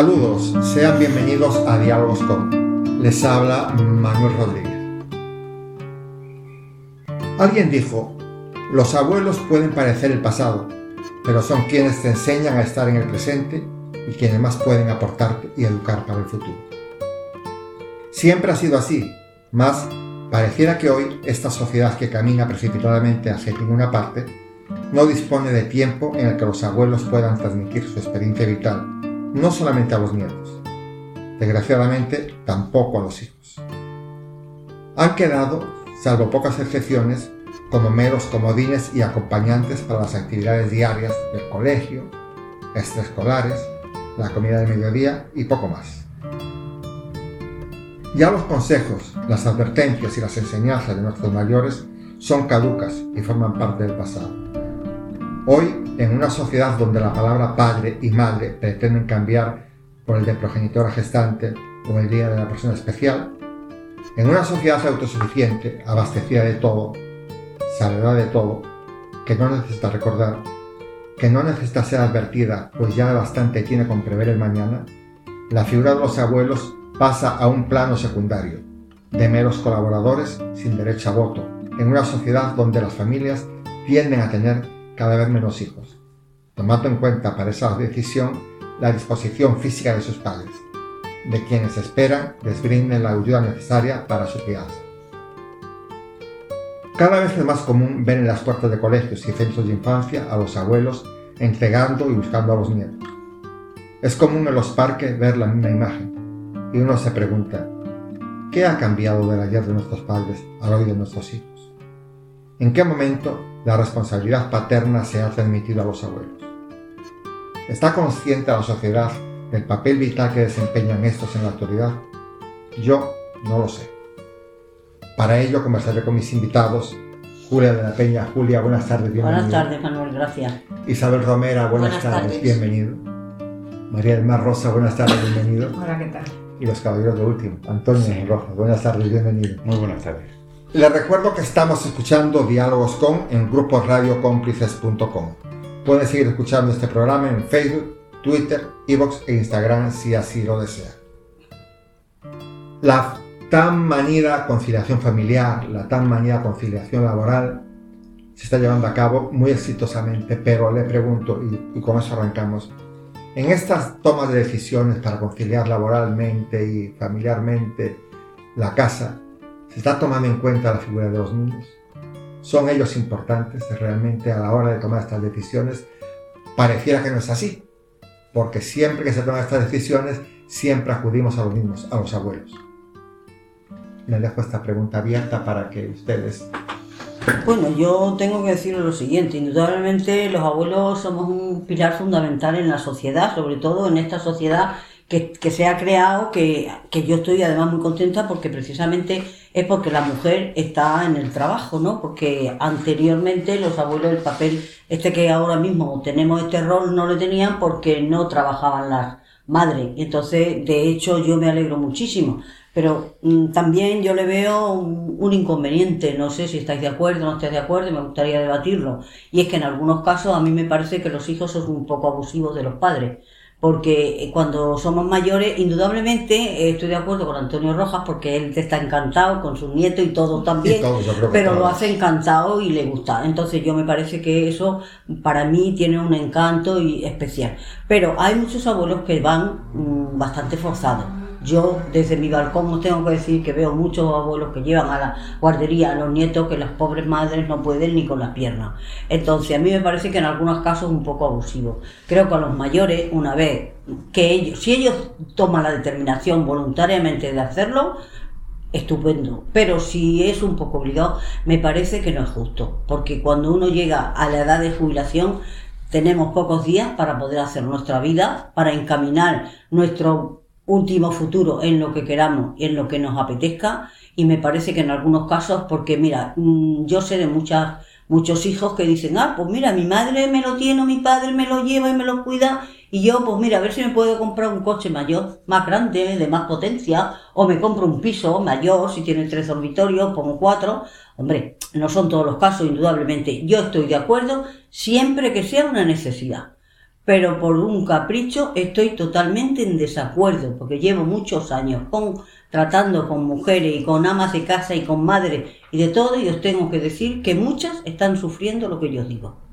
Saludos, sean bienvenidos a Diálogos con. Les habla Manuel Rodríguez. Alguien dijo, los abuelos pueden parecer el pasado, pero son quienes te enseñan a estar en el presente y quienes más pueden aportarte y educar para el futuro. Siempre ha sido así, más pareciera que hoy esta sociedad que camina precipitadamente hacia ninguna parte no dispone de tiempo en el que los abuelos puedan transmitir su experiencia vital, no solamente a los nietos, desgraciadamente tampoco a los hijos. Han quedado, salvo pocas excepciones, como meros comodines y acompañantes para las actividades diarias del colegio, extraescolares, la comida de mediodía y poco más. Ya los consejos, las advertencias y las enseñanzas de nuestros mayores son caducas y forman parte del pasado. Hoy, en una sociedad donde la palabra padre y madre pretenden cambiar por el de progenitora gestante o el día de la persona especial, en una sociedad autosuficiente, abastecida de todo, sabedora de todo, que no necesita recordar, que no necesita ser advertida, pues ya bastante tiene con prever el mañana, la figura de los abuelos pasa a un plano secundario, de meros colaboradores sin derecho a voto, en una sociedad donde las familias tienden a tener cada vez menos hijos, tomando en cuenta para esa decisión la disposición física de sus padres, de quienes esperan les brinden la ayuda necesaria para su crianza. Cada vez es más común ver en las puertas de colegios y centros de infancia a los abuelos entregando y buscando a los nietos. Es común en los parques ver la misma imagen y uno se pregunta, ¿qué ha cambiado del ayer de nuestros padres al hoy de nuestros hijos? ¿En qué momento la responsabilidad paterna se ha transmitido a los abuelos. ¿Está consciente la sociedad del papel vital que desempeñan estos en la actualidad? Yo no lo sé. Para ello conversaré con mis invitados. Julia de la Peña. Julia, buenas tardes, bienvenida. Buenas tardes, Manuel, gracias. Isabel Romera, buenas, tardes, bienvenido. María del Mar Rosa, buenas tardes, bienvenido. Hola, ¿qué tal? Y los caballeros de último, Antonio Rojas, buenas tardes, bienvenido. Muy buenas tardes. Les recuerdo que estamos escuchando Diálogos con en gruposradiocómplices.com. Pueden seguir escuchando este programa en Facebook, Twitter, Evox e Instagram si así lo desean. La tan manida conciliación familiar, la tan manida conciliación laboral se está llevando a cabo muy exitosamente, pero le pregunto, y, y con eso arrancamos, en estas tomas de decisiones para conciliar laboralmente y familiarmente la casa, ¿Se está tomando en cuenta la figura de los niños? ¿Son ellos importantes realmente a la hora de tomar estas decisiones? Pareciera que no es así, porque siempre que se toman estas decisiones, siempre acudimos a los mismos, a los abuelos. Les dejo esta pregunta abierta para que ustedes... Bueno, yo tengo que decir lo siguiente, indudablemente los abuelos somos un pilar fundamental en la sociedad, sobre todo en esta sociedad que, se ha creado, que, que, yo estoy además muy contenta porque precisamente es porque la mujer está en el trabajo, ¿no? Porque anteriormente los abuelos el papel, este que ahora mismo tenemos este rol, no lo tenían porque no trabajaban las madres. Entonces, de hecho, yo me alegro muchísimo. Pero mm, también yo le veo un, un, inconveniente, no sé si estáis de acuerdo o no estáis de acuerdo, y me gustaría debatirlo. Y es que en algunos casos a mí me parece que los hijos son un poco abusivos de los padres porque eh, cuando somos mayores, indudablemente eh, estoy de acuerdo con Antonio Rojas porque él está encantado con sus nietos y todo también, pero lo hace encantado y le gusta. Entonces yo me parece que eso para mí tiene un encanto y especial. Pero hay muchos abuelos que van mm, bastante forzados yo desde mi balcón os tengo que decir que veo muchos abuelos que llevan a la guardería a los nietos que las pobres madres no pueden ni con las piernas. Entonces a mí me parece que en algunos casos es un poco abusivo. Creo que a los mayores, una vez que ellos, si ellos toman la determinación voluntariamente de hacerlo, estupendo. Pero si es un poco obligado, me parece que no es justo. Porque cuando uno llega a la edad de jubilación, tenemos pocos días para poder hacer nuestra vida, para encaminar nuestro último futuro en lo que queramos y en lo que nos apetezca. Y me parece que en algunos casos porque mira mm, yo sé de muchas muchos hijos que dicen ah pues mira mi madre me lo tiene mi padre me lo lleva y me lo cuida y yo pues mira a ver si me puedo comprar un coche mayor más grande de más potencia o me compro un piso mayor si tiene tres dormitorios pongo cuatro hombre no son todos los casos indudablemente. Yo estoy de acuerdo siempre que sea una necesidad pero por un capricho estoy totalmente en desacuerdo, porque llevo muchos años con, tratando con mujeres y con amas de casa y con madres y de todo, y os tengo que decir que muchas están sufriendo lo que yo digo.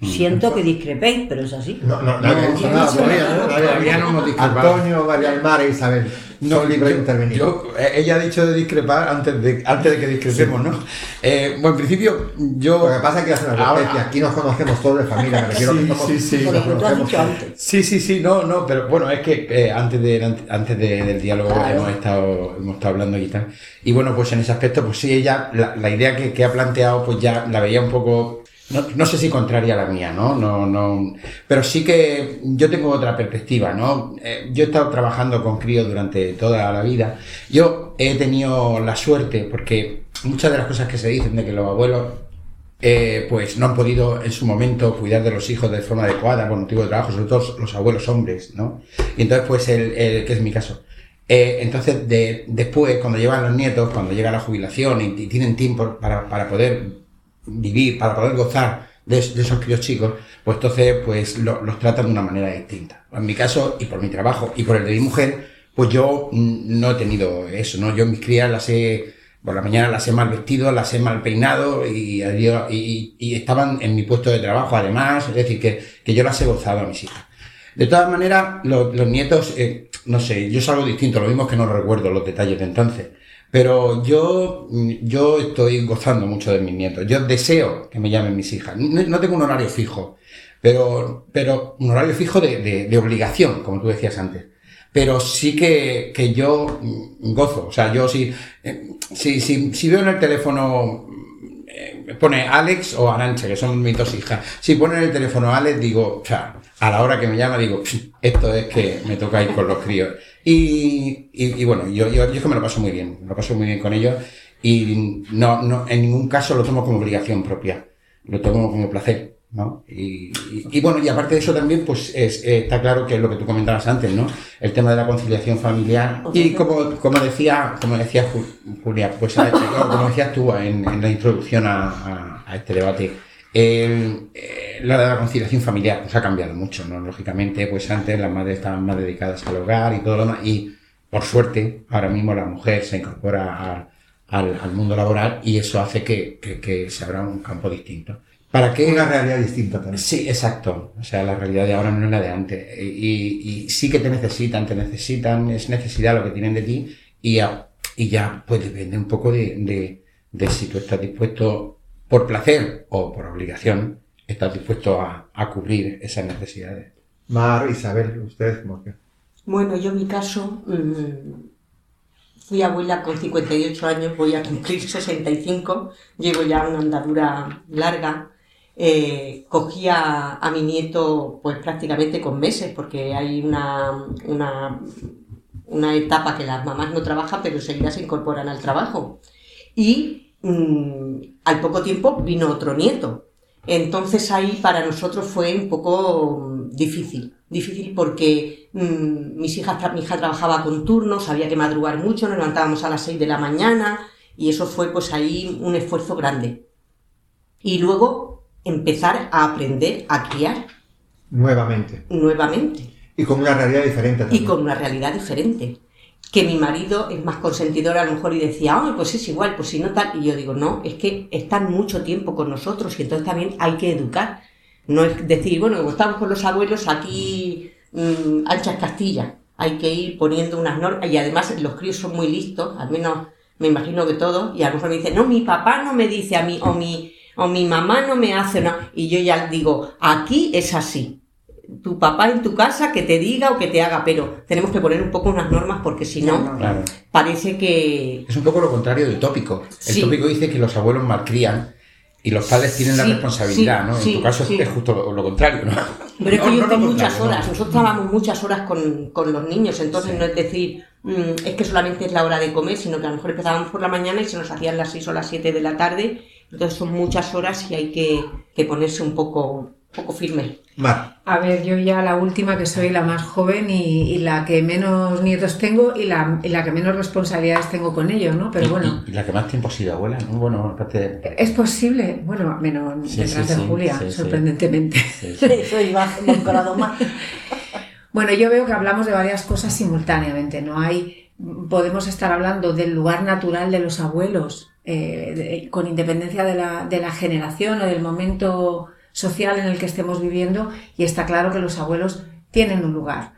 Siento que discrepéis, pero es así. No, no, dicho nada todavía, ¿no? Antonio, María del Mar e Isabel. No, libre de intervenir. Eh, ella ha dicho de discrepar antes de, antes de que discrepemos, ¿no? Eh, bueno, en principio, yo. Lo que pasa es que hace una ahora, aquí nos conocemos todos de familia, me refiero sí, que sí, sí. Sí, sí, sí, no, no, pero bueno, es que eh, antes, de, antes de, del diálogo hemos, estado, hemos estado hablando y tal. Y bueno, pues en ese aspecto, pues sí, ella, la, la idea que, que ha planteado, pues ya la veía un poco no, no, sé si contraria a la mía, ¿no? No, no, pero sí que yo tengo otra perspectiva, ¿no? Eh, yo he estado trabajando con críos durante toda la vida. Yo he tenido la suerte, porque muchas de las cosas que se dicen de que los abuelos, eh, pues no han podido en su momento cuidar de los hijos de forma adecuada por motivo de trabajo, sobre todo los abuelos hombres, ¿no? Y entonces, pues, el, el que es mi caso. Eh, entonces, de, después, cuando llevan los nietos, cuando llega la jubilación y, y tienen tiempo para, para poder vivir, para poder gozar de, esos críos chicos, pues entonces pues los tratan de una manera distinta. En mi caso, y por mi trabajo, y por el de mi mujer, pues yo mm, no he tenido eso, ¿no? Yo mis crías las he, por la mañana las he mal vestido, las he mal peinado y, estaban en mi puesto de trabajo además, es decir, que, que yo las he gozado a mis hijas. De todas maneras, los, los nietos, eh, no sé, yo es algo distinto, lo mismo que no recuerdo los detalles de entonces. Pero yo, yo estoy gozando mucho de mis nietos. Yo deseo que me llamen mis hijas. No, tengo un horario fijo, pero, pero un horario fijo de, de, de, obligación, como tú decías antes. Pero sí que, que yo gozo. O sea, yo si, eh, si, si, si veo en el teléfono pone Alex o Arancha, que son mis dos hijas. Si pone en el teléfono Alex, digo, o sea, a la hora que me llama, digo, esto es que me toca ir con los críos. Y, y, bueno, yo, yo, yo es que me lo paso muy bien, me lo paso muy bien con ellos y no, no, en ningún caso lo tomo como obligación propia, lo tomo como placer, ¿no? Y, y, bueno, y aparte de eso también, pues es, está claro que es lo que tú comentabas antes, ¿no? El tema de la conciliación familiar y como, como decía, como decía Julia, pues como decías tú en, en la introducción a, a, a este debate, eh, la, la conciliación familiar pues ha cambiado mucho, ¿no? Lógicamente, pues antes las madres estaban más dedicadas al hogar y todo lo demás, y por suerte, ahora mismo la mujer se incorpora al, al, mundo laboral y eso hace que, que, que, se abra un campo distinto. ¿Para qué? Una realidad distinta también. Sí, exacto. O sea, la realidad de ahora no es la de antes. Y, y sí que te necesitan, te necesitan, es necesidad lo que tienen de ti y, y ya, pues depende un poco de, de, de si tú estás dispuesto por placer o por obligación, estás dispuesto a, a cubrir esas necesidades. Mar, Isabel, ustedes cómo que. Bueno, yo en mi caso mmm, fui abuela con 58 años, voy a cumplir 65, llevo ya una andadura larga. Eh, cogí a, mi nieto pues prácticamente con meses, porque hay una, una, una etapa que las mamás no trabajan, pero enseguida se incorporan al trabajo. Y mmm, al poco tiempo vino otro nieto. Entonces ahí para nosotros fue un poco mm, difícil, difícil porque mmm, mis hijas, mi hija trabajaba con turnos, había que madrugar mucho, nos levantábamos a las 6 de la mañana y eso fue pues ahí un esfuerzo grande. Y luego empezar a aprender a criar. Nuevamente. Nuevamente. Y con una realidad diferente. También. Y con una realidad diferente que mi marido es más consentidor a lo mejor y decía, ay, pues es igual, pues si no tal. Y yo digo, no, es que están mucho tiempo con nosotros y entonces también hay que educar. No es decir, bueno, como estamos con los abuelos aquí, mmm, anchas Castilla, hay que ir poniendo unas normas. Y además los críos son muy listos, al menos me imagino que todos, y a lo mejor me dicen, no, mi papá no me dice a mí, o mi, o mi mamá no me hace, no. Y yo ya digo, aquí es así tu papá en tu casa que te diga o que te haga, pero tenemos que poner un poco unas normas porque si no, claro. parece que... Es un poco lo contrario del tópico. El sí. tópico dice que los abuelos malcrían y los padres tienen sí, la responsabilidad, ¿no? En tu caso es justo lo, lo, contrario, ¿no? Pero es que no, yo estoy muchas horas, nosotros trabajamos muchas horas con, con los niños, entonces no es decir, mmm, es que solamente es la hora de comer, sino que a lo mejor empezábamos por la mañana y se nos hacían las 6 o las 7 de la tarde, entonces son muchas horas y hay que, que ponerse un poco poco firme. A ver, yo ya la última que soy la más joven y, la que menos nietos tengo y la, que menos responsabilidades tengo con ellos, ¿no? Pero bueno. Y, la que más tiempo ha sido abuela, ¿no? Bueno, aparte... Es posible, bueno, menos detrás de Julia, sorprendentemente. soy más, más. bueno, yo veo que hablamos de varias cosas simultáneamente, ¿no? Hay, podemos estar hablando del lugar natural de los abuelos, eh, con independencia de la, de la generación o del momento social en el que estemos viviendo y está claro que los abuelos tienen un lugar.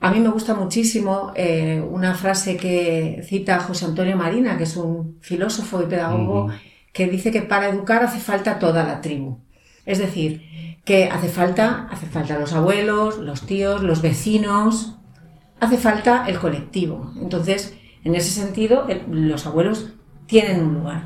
A mí me gusta muchísimo eh, una frase que cita José Antonio Marina, que es un filósofo y pedagogo, que dice que para educar hace falta toda la tribu. Es decir, que hace falta, hace falta los abuelos, los tíos, los vecinos, hace falta el colectivo. Entonces, en ese sentido, los abuelos tienen un lugar.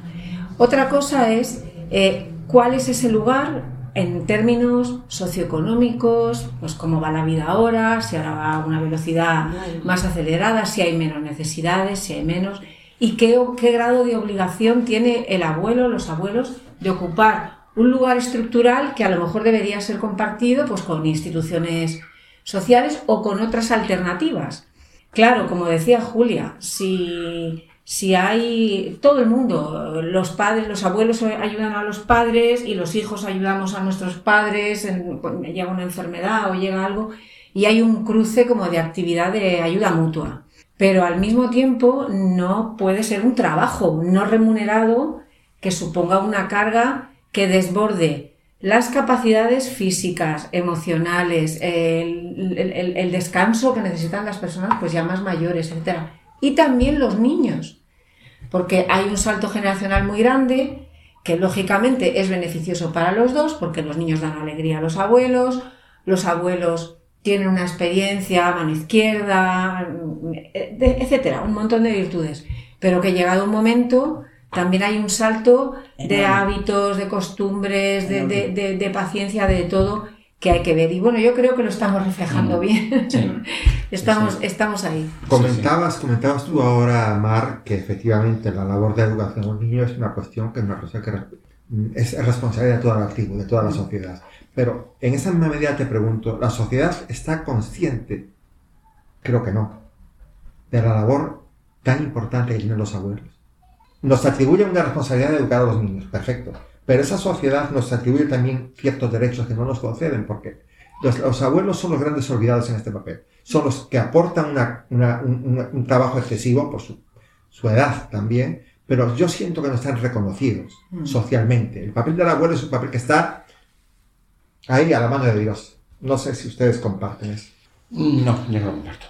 Otra cosa es eh, cuál es ese lugar en términos socioeconómicos, pues cómo va la vida ahora, si ahora va a una velocidad más acelerada, si hay menos necesidades, si hay menos, y qué, qué grado de obligación tiene el abuelo, los abuelos, de ocupar un lugar estructural que a lo mejor debería ser compartido pues, con instituciones sociales o con otras alternativas. Claro, como decía Julia, si si hay todo el mundo, los padres, los abuelos ayudan a los padres y los hijos ayudamos a nuestros padres, llega una enfermedad o llega algo, y hay un cruce como de actividad de ayuda mutua. Pero al mismo tiempo no puede ser un trabajo no remunerado que suponga una carga que desborde las capacidades físicas, emocionales, el, el descanso que necesitan las personas pues ya más mayores, etc. Y también los niños porque hay un salto generacional muy grande que lógicamente es beneficioso para los dos, porque los niños dan alegría a los abuelos, los abuelos tienen una experiencia, mano izquierda, etcétera, un montón de virtudes. Pero que llegado un momento también hay un salto de hábitos, de costumbres, de, de paciencia, de todo, que hay que ver. Y bueno, yo creo que lo estamos reflejando mm. bien. estamos, estamos ahí. Comentabas, comentabas tú ahora, Mar, que efectivamente la labor de educación de los niños es una cuestión que es una cosa que es responsabilidad de toda la tribu, de toda la sociedad. Pero en esa misma medida te pregunto, ¿la sociedad está consciente? Creo que no. De la labor tan importante que tienen los abuelos. Nos atribuye una responsabilidad de educar a los niños, perfecto pero esa sociedad nos atribuye también ciertos derechos que no nos conceden, porque los, abuelos son los grandes olvidados en este papel. Son los que aportan un, trabajo excesivo por su, edad también, pero yo siento que no están reconocidos mm. socialmente. El papel del abuelo es un papel que está ahí a la mano de Dios. No sé si ustedes comparten eso. No, yo no comparto.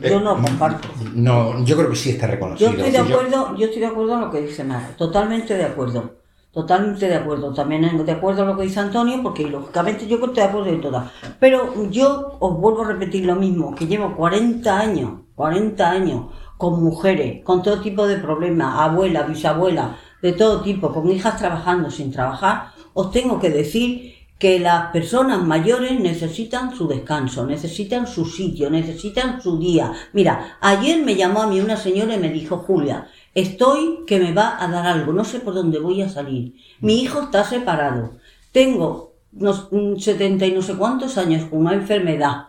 Yo, no comparto. No, yo creo que sí está reconocido. Yo estoy de acuerdo, yo estoy de acuerdo en lo que dice Mar, totalmente de acuerdo. Totalmente de acuerdo. También de acuerdo a lo que dice Antonio, porque lógicamente yo estoy de acuerdo en todas. Pero yo os vuelvo a repetir lo mismo, que llevo 40 años, 40 años con mujeres, con todo tipo de problemas, abuela, bisabuela, de todo tipo, con hijas trabajando sin trabajar, os tengo que decir que las personas mayores necesitan su descanso, necesitan su sitio, necesitan su día. Mira, ayer me llamó a mí una señora y me dijo, Julia, Estoy que me va a dar algo, no sé por dónde voy a salir. Mi hijo está separado. Tengo unos 70 y no sé cuántos años con una enfermedad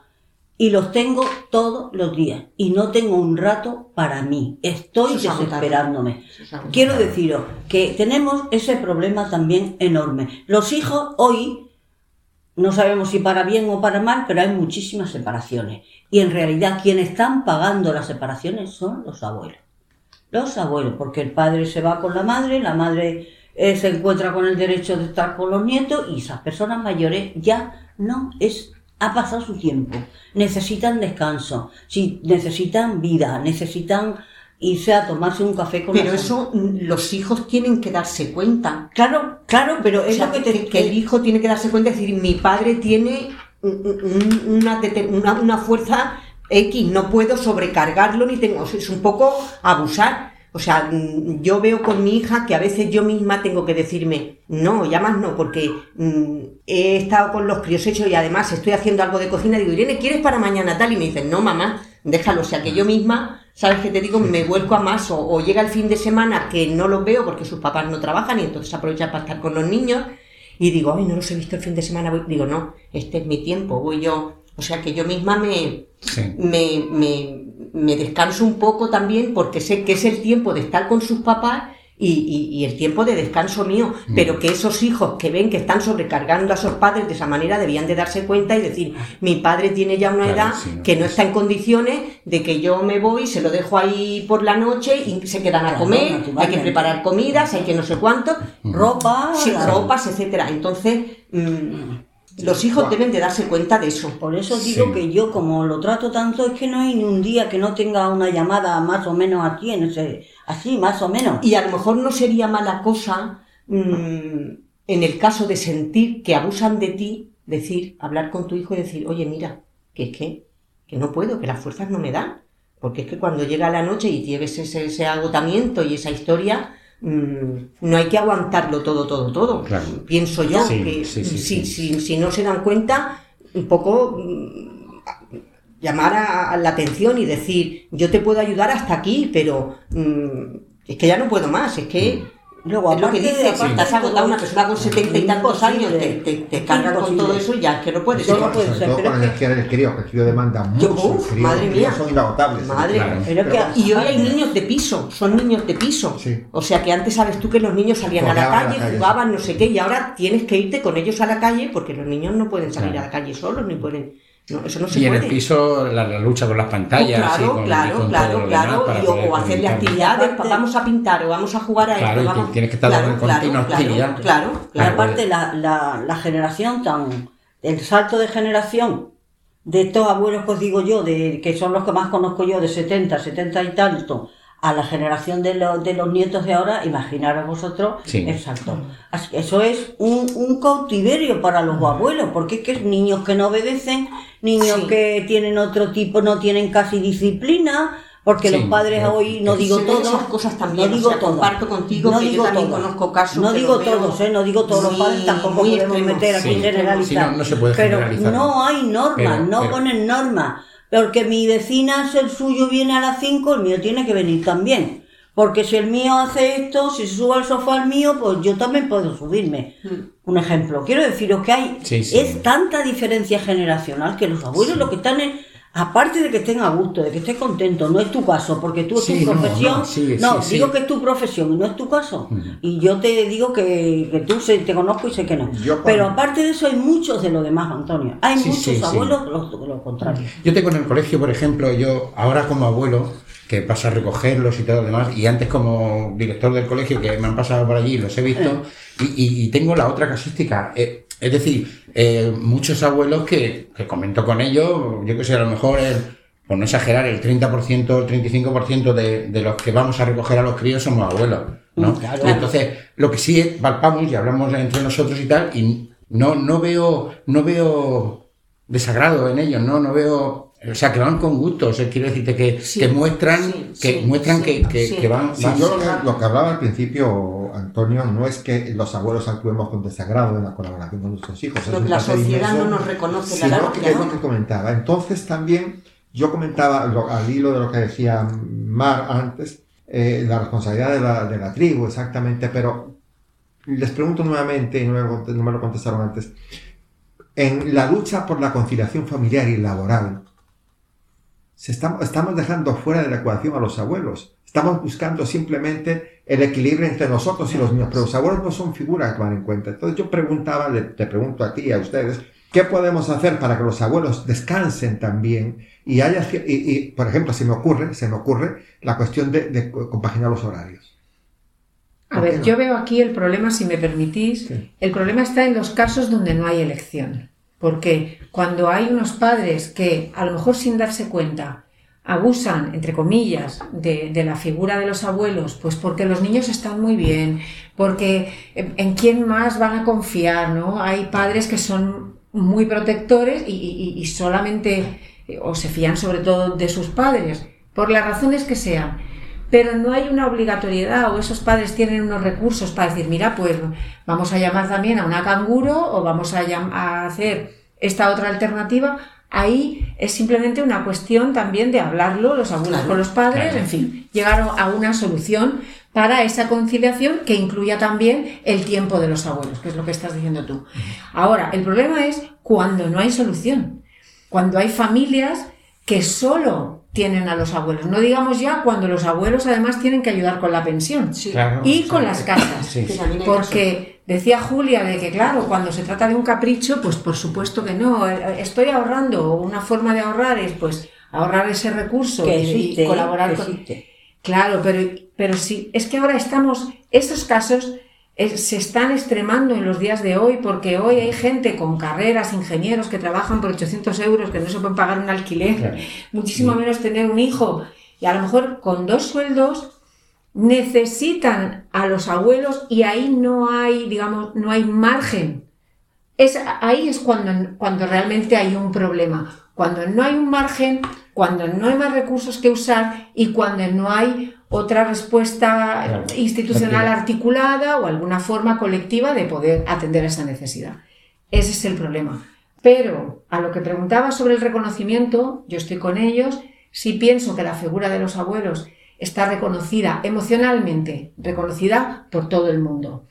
y los tengo todos los días y no tengo un rato para mí. Estoy desesperándome. Quiero deciros que tenemos ese problema también enorme. Los hijos hoy no sabemos si para bien o para mal, pero hay muchísimas separaciones. Y en realidad quienes están pagando las separaciones son los abuelos los abuelos, porque el padre se va con la madre, la madre eh, se encuentra con el derecho de estar con los nietos y esas personas mayores ya no es ha pasado su tiempo, necesitan descanso, si necesitan vida, necesitan irse a tomarse un café con Pero eso mm, los hijos tienen que darse cuenta. Claro, claro, pero es lo que, te, que, el hijo tiene que darse cuenta, es decir, mi padre tiene una, una, una fuerza X, no puedo sobrecargarlo ni tengo, es un poco abusar. O sea, mm, yo veo con mi hija que a veces yo misma tengo que decirme, no, ya más no, porque mm, he estado con los críos hechos y además estoy haciendo algo de cocina. Digo, Irene, ¿quieres para mañana tal? Y me dicen, no, mamá, déjalo. O sea, que yo misma, ¿sabes qué te digo? Me vuelco a más. O, o llega el fin de semana que no los veo porque sus papás no trabajan y entonces aprovechan para estar con los niños y digo, ay, no los he visto el fin de semana, digo, no, este es mi tiempo, voy yo. O sea que yo misma me, me, me, me descanso un poco también porque sé que es el tiempo de estar con sus papás y, y, el tiempo de descanso mío, mm. pero que esos hijos que ven que están sobrecargando a sus padres de esa manera debían de darse cuenta y decir, mi padre tiene ya una edad que no está en condiciones de que yo me voy, se lo dejo ahí por la noche y se quedan a comer, hay que preparar comidas, hay que no sé cuánto, mm. ropa, ropas, etcétera. Entonces, mm, los hijos deben de darse cuenta de eso. Por eso digo que yo, como lo trato tanto, es que no hay ni un día que no tenga una llamada más o menos aquí, en ese, así, más o menos. Y a lo mejor no sería mala cosa, mm, en el caso de sentir que abusan de ti, decir, hablar con tu hijo y decir, oye, mira, que es que, que no puedo, que las fuerzas no me dan. Porque es que cuando llega la noche y tienes ese, ese agotamiento y esa historia, no hay que aguantarlo todo, todo, todo. Pienso yo que si, si, no se dan cuenta, un poco mm, llamar a, la atención y decir, yo te puedo ayudar hasta aquí, pero mm, es que ya no puedo más, es que Luego, es lo que dice, si estás agotado, una persona con setenta y tantos años te, te, te carga con todo eso y ya es que no puedes ser. No puede ser. Todo con la energía del crío, que el crío demanda mucho. Uf, madre mía. Son inagotables. Madre, pero que, y hoy hay niños de piso, son niños de piso. O sea que antes sabes tú que los niños salían a la calle, jugaban, no sé qué, y ahora tienes que irte con ellos a la calle porque los niños no pueden salir a la calle solos ni pueden no, eso no se y en el piso la, lucha con las pantallas. claro, claro, claro, claro. o, hacerle actividades, vamos a pintar o vamos a jugar a claro, esto. Y tienes que estar claro, en continua actividad. Claro, claro. aparte, la, la, la, generación tan. El salto de generación de estos abuelos que os digo yo, de, que son los que más conozco yo, de 70, 70 y tanto, a la generación de, de los nietos de ahora, imaginaros vosotros, exacto. eso es un, un, cautiverio para los abuelos, porque es que es niños que no obedecen, niños que tienen otro tipo, no tienen casi disciplina, porque los padres hoy, no digo todos, cosas también, no digo todo, comparto contigo no que digo yo también conozco casos. No digo todos, eh, no digo todos los padres, tampoco podemos meter aquí generalizar. no, se puede pero no hay normas, no ponen normas. Porque mi vecina, si el suyo viene a las 5, el mío tiene que venir también. Porque si el mío hace esto, si se sube al sofá el mío, pues yo también puedo subirme. Mm. Un ejemplo. Quiero deciros que hay, es tanta diferencia generacional que los abuelos lo que están es aparte de que estén a gusto, de que estés contento, no es tu caso, porque tú es tu profesión. No, digo que es tu profesión y no es tu caso. Y yo te digo que, que tú te conozco y sé que no. Pero aparte de eso, hay muchos de lo demás, Antonio. Hay muchos abuelos lo, lo contrario. Yo tengo en el colegio, por ejemplo, yo ahora como abuelo, que pasa a recogerlos y todo lo demás, y antes como director del colegio, que me han pasado por allí, los he visto, eh. y, y, tengo la otra casística. Eh, es decir, eh, muchos abuelos que, que, comento con ellos, yo que sé, a lo mejor, el, por no exagerar, el 30%, el 35% de, de los que vamos a recoger a los críos somos abuelos, ¿no? Mm, Entonces, lo que sí es, palpamos y hablamos entre nosotros y tal, y no, no veo, no veo desagrado en ellos, ¿no? No veo o sea, que van con gusto, o sea, quiero decirte que, que muestran, que, muestran que, que, van... yo lo que, hablaba al principio, Antonio, no es que los abuelos actuemos con desagrado en la colaboración con nuestros hijos. La sociedad no nos reconoce la que es lo que comentaba. Entonces también, yo comentaba al hilo de lo que decía Mar antes, eh, la responsabilidad de la, de la tribu, exactamente, pero les pregunto nuevamente, y no me lo contestaron antes, en la lucha por la conciliación familiar y laboral, estamos, dejando fuera de la ecuación a los abuelos. Estamos buscando simplemente el equilibrio entre nosotros y los niños, pero los abuelos no son figuras que van en cuenta. Entonces yo preguntaba, te pregunto a ti y a ustedes, ¿qué podemos hacer para que los abuelos descansen también? Y haya, y, por ejemplo, se me ocurre, se me ocurre la cuestión de, compaginar los horarios. A ver, yo veo aquí el problema, si me permitís, el problema está en los casos donde no hay elección. Porque cuando hay unos padres que, a lo mejor sin darse cuenta, abusan, entre comillas, de, la figura de los abuelos, pues porque los niños están muy bien, porque en, quién más van a confiar, ¿no? Hay padres que son muy protectores y, solamente, o se fían sobre todo de sus padres, por las razones que sean pero no hay una obligatoriedad o esos padres tienen unos recursos para decir, mira, pues vamos a llamar también a una canguro o vamos a, a hacer esta otra alternativa. Ahí es simplemente una cuestión también de hablarlo los abuelos con los padres, en fin, llegar a una solución para esa conciliación que incluya también el tiempo de los abuelos, que es lo que estás diciendo tú. Ahora, el problema es cuando no hay solución, cuando hay familias que solo tienen a los abuelos. No digamos ya cuando los abuelos además tienen que ayudar con la pensión y con las casas. Porque decía Julia de que, claro, cuando se trata de un capricho, pues por supuesto que no. Estoy ahorrando. Una forma de ahorrar es pues ahorrar ese recurso y, colaborar con... Claro, pero, pero sí, es que ahora estamos, esos casos se están extremando en los días de hoy porque hoy hay gente con carreras, ingenieros que trabajan por 800 euros, que no se pueden pagar un alquiler, muchísimo menos tener un hijo y a lo mejor con dos sueldos necesitan a los abuelos y ahí no hay, digamos, no hay margen. Es, ahí es cuando, cuando realmente hay un problema. Cuando no hay un margen, cuando no hay más recursos que usar y cuando no hay otra respuesta institucional articulada o alguna forma colectiva de poder atender esa necesidad. Ese es el problema. Pero a lo que preguntaba sobre el reconocimiento, yo estoy con ellos, si pienso que la figura de los abuelos está reconocida emocionalmente, reconocida por todo el mundo.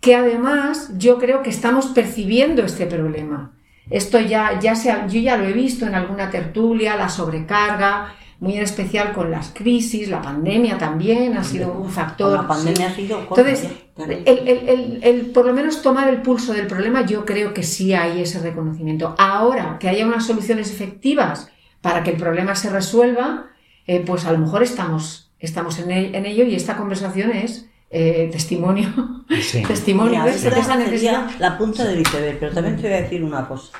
Que además yo creo que estamos percibiendo este problema. Esto ya, ya yo ya lo he visto en alguna tertulia, la sobrecarga, muy en especial con las crisis, la pandemia también ha sido un factor. La pandemia ha sido. Entonces, el, por lo menos tomar el pulso del problema, yo creo que sí hay ese reconocimiento. Ahora que haya unas soluciones efectivas para que el problema se resuelva, eh, pues a lo mejor estamos, estamos en, ello y esta conversación es eh, testimonio. testimonio de esa necesidad. La punta del iceberg, pero también te voy a decir una cosa.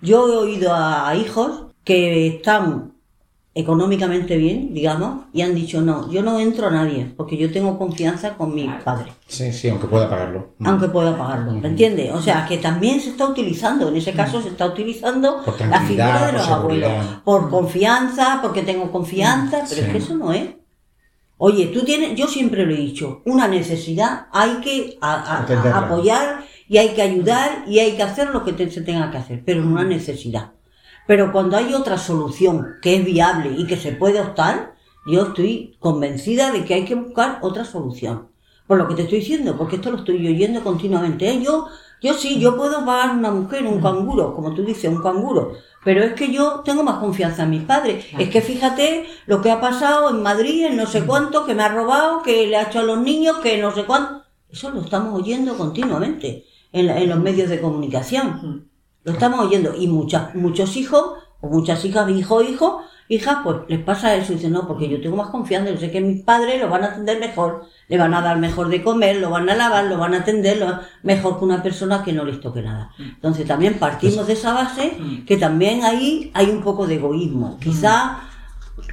Yo he oído a hijos que están económicamente bien, digamos, y han dicho, no, yo no entro a nadie, porque yo tengo confianza con mi padre. Sí, sí, aunque pueda pagarlo. Aunque pueda pagarlo, ¿me entiendes? O sea, que también se está utilizando, en ese caso se está utilizando la figura de los abuelos, por confianza, porque tengo confianza, pero es que eso no es. Oye, tú tienes, yo siempre lo he dicho, una necesidad hay que apoyar y hay que ayudar y hay que hacer lo que se tenga que hacer, pero no una necesidad. Pero cuando hay otra solución que es viable y que se puede optar, yo estoy convencida de que hay que buscar otra solución. Por lo que te estoy diciendo, porque esto lo estoy oyendo continuamente. ¿eh? Yo, yo sí, yo puedo pagar una mujer, un canguro, como tú dices, un canguro. Pero es que yo tengo más confianza en mis padres. Es que fíjate lo que ha pasado en Madrid, en no sé cuánto, que me ha robado, que le ha hecho a los niños, que no sé cuánto. Eso lo estamos oyendo continuamente en, en los medios de comunicación. Lo estamos oyendo. Y muchas, muchos hijos, o muchas hijas, hijo, hijo, hijas, pues les pasa eso. Y dicen, no, porque yo tengo más confianza, yo sé que mis padres lo van a atender mejor, le van a dar mejor de comer, lo van a lavar, lo van a atender mejor que una persona que no les toque nada. Entonces también partimos de esa base que también ahí hay un poco de egoísmo. Quizá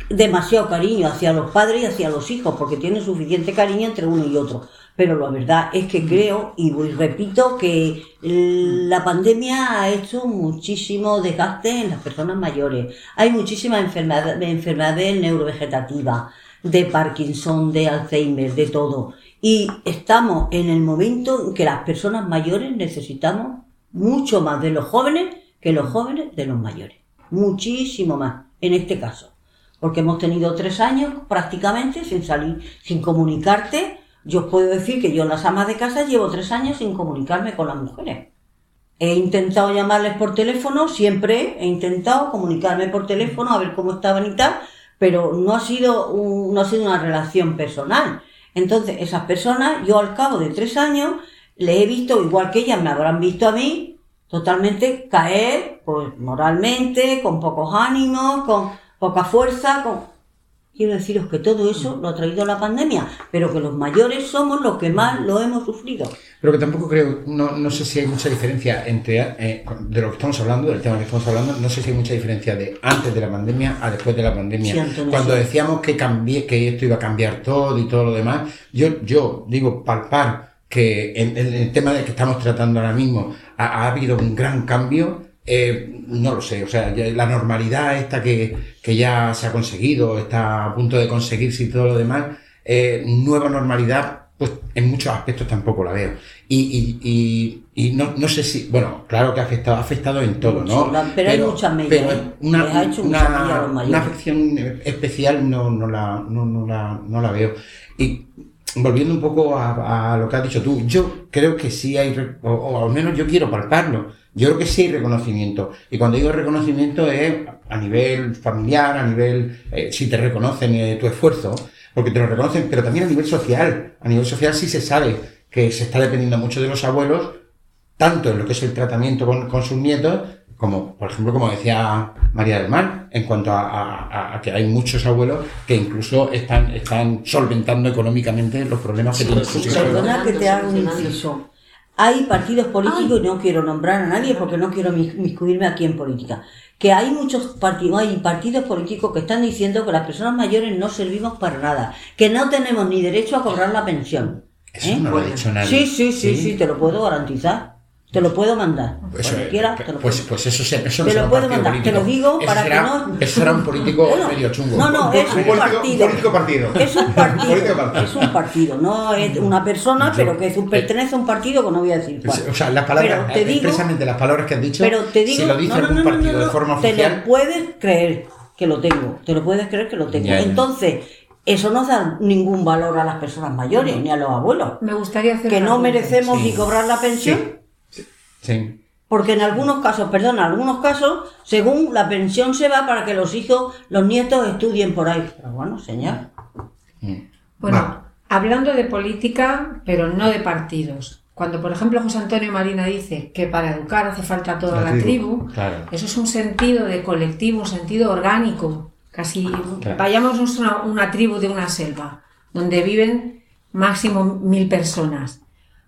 demasiado cariño hacia los padres y hacia los hijos, porque tienen suficiente cariño entre uno y otro pero la verdad es que creo y repito que la pandemia ha hecho muchísimo desgaste en las personas mayores. Hay muchísimas enfermedades, enfermedades neurovegetativas, de Parkinson, de Alzheimer, de todo. Y estamos en el momento en que las personas mayores necesitamos mucho más de los jóvenes que los jóvenes de los mayores. Muchísimo más, en este caso. Porque hemos tenido tres años prácticamente sin salir, sin comunicarte yo puedo decir que yo las amas de casa llevo tres años sin comunicarme con las mujeres. He intentado llamarles por teléfono, siempre he intentado comunicarme por teléfono a ver cómo estaban y tal, pero no ha sido, no ha sido una relación personal. Entonces, esas personas, yo al cabo de tres años, les he visto, igual que ellas me habrán visto a mí, totalmente caer, pues moralmente, con pocos ánimos, con poca fuerza, con Quiero deciros que todo eso lo ha traído la pandemia, pero que los mayores somos los que más lo hemos sufrido. Pero que tampoco creo, no, no sé si hay mucha diferencia entre, eh, de lo que estamos hablando, del tema que estamos hablando, no sé si hay mucha diferencia de antes de la pandemia a después de la pandemia. Cuando decíamos que, cambié, que esto iba a cambiar todo y todo lo demás, yo, yo digo palpar que en, el tema de que estamos tratando ahora mismo ha, ha habido un gran cambio eh, no lo sé, o sea, la normalidad esta que, ya se ha conseguido, está a punto de conseguirse y todo lo demás, eh, nueva normalidad, pues en muchos aspectos tampoco la veo. Y, no, sé si, bueno, claro que ha afectado, ha afectado en todo, ¿no? pero, hay muchas medidas. Pero ¿eh? una, una, afección especial no, no, la, no, la, no la veo. Y volviendo un poco a, lo que has dicho tú, yo creo que sí hay, o, al menos yo quiero palparlo, yo creo que sí hay reconocimiento. Y cuando digo reconocimiento es a nivel familiar, a nivel, eh, si te reconocen eh, tu esfuerzo, porque te lo reconocen, pero también a nivel social. A nivel social sí se sabe que se está dependiendo mucho de los abuelos, tanto en lo que es el tratamiento con, con sus nietos, como por ejemplo, como decía María del Mar, en cuanto a, que hay muchos abuelos que incluso están, están solventando económicamente los problemas que tienen sus hijos. Perdona que te haga un inciso. Hay partidos políticos, y no quiero nombrar a nadie porque no quiero miscuirme aquí en política, que hay muchos partidos, hay partidos políticos que están diciendo que las personas mayores no servimos para nada, que no tenemos ni derecho a cobrar la pensión. Eso no lo ha dicho nadie. sí, sí, sí, sí, te lo puedo garantizar. Te lo puedo mandar. Eso, quiera, te lo pues, pues eso, eso te lo puedo mandar. Político. Te lo digo para que no. Eso era un político medio chungo. No, no, es un, partido. Político partido. Es un partido. es un partido. No es una persona, pero que pertenece a un partido que no voy a decir cuál. O sea, las palabras, te digo, expresamente las palabras que has dicho, pero te digo, si lo dice algún partido de forma oficial. Te lo puedes creer que lo tengo. Te lo puedes creer que lo tengo. Entonces. Eso no da ningún valor a las personas mayores ni a los abuelos. Me gustaría hacer que no merecemos ni cobrar la pensión. Sí. Porque en algunos casos, perdón, en algunos casos, según la pensión se va para que los hijos, los nietos estudien por ahí. Pero bueno, señor. Mm. Bueno, hablando de política, pero no de partidos. Cuando, por ejemplo, José Antonio Marina dice que para educar hace falta toda la, tribu, eso es un sentido de colectivo, un sentido orgánico. Casi vayamos a una tribu de una selva, donde viven máximo mil personas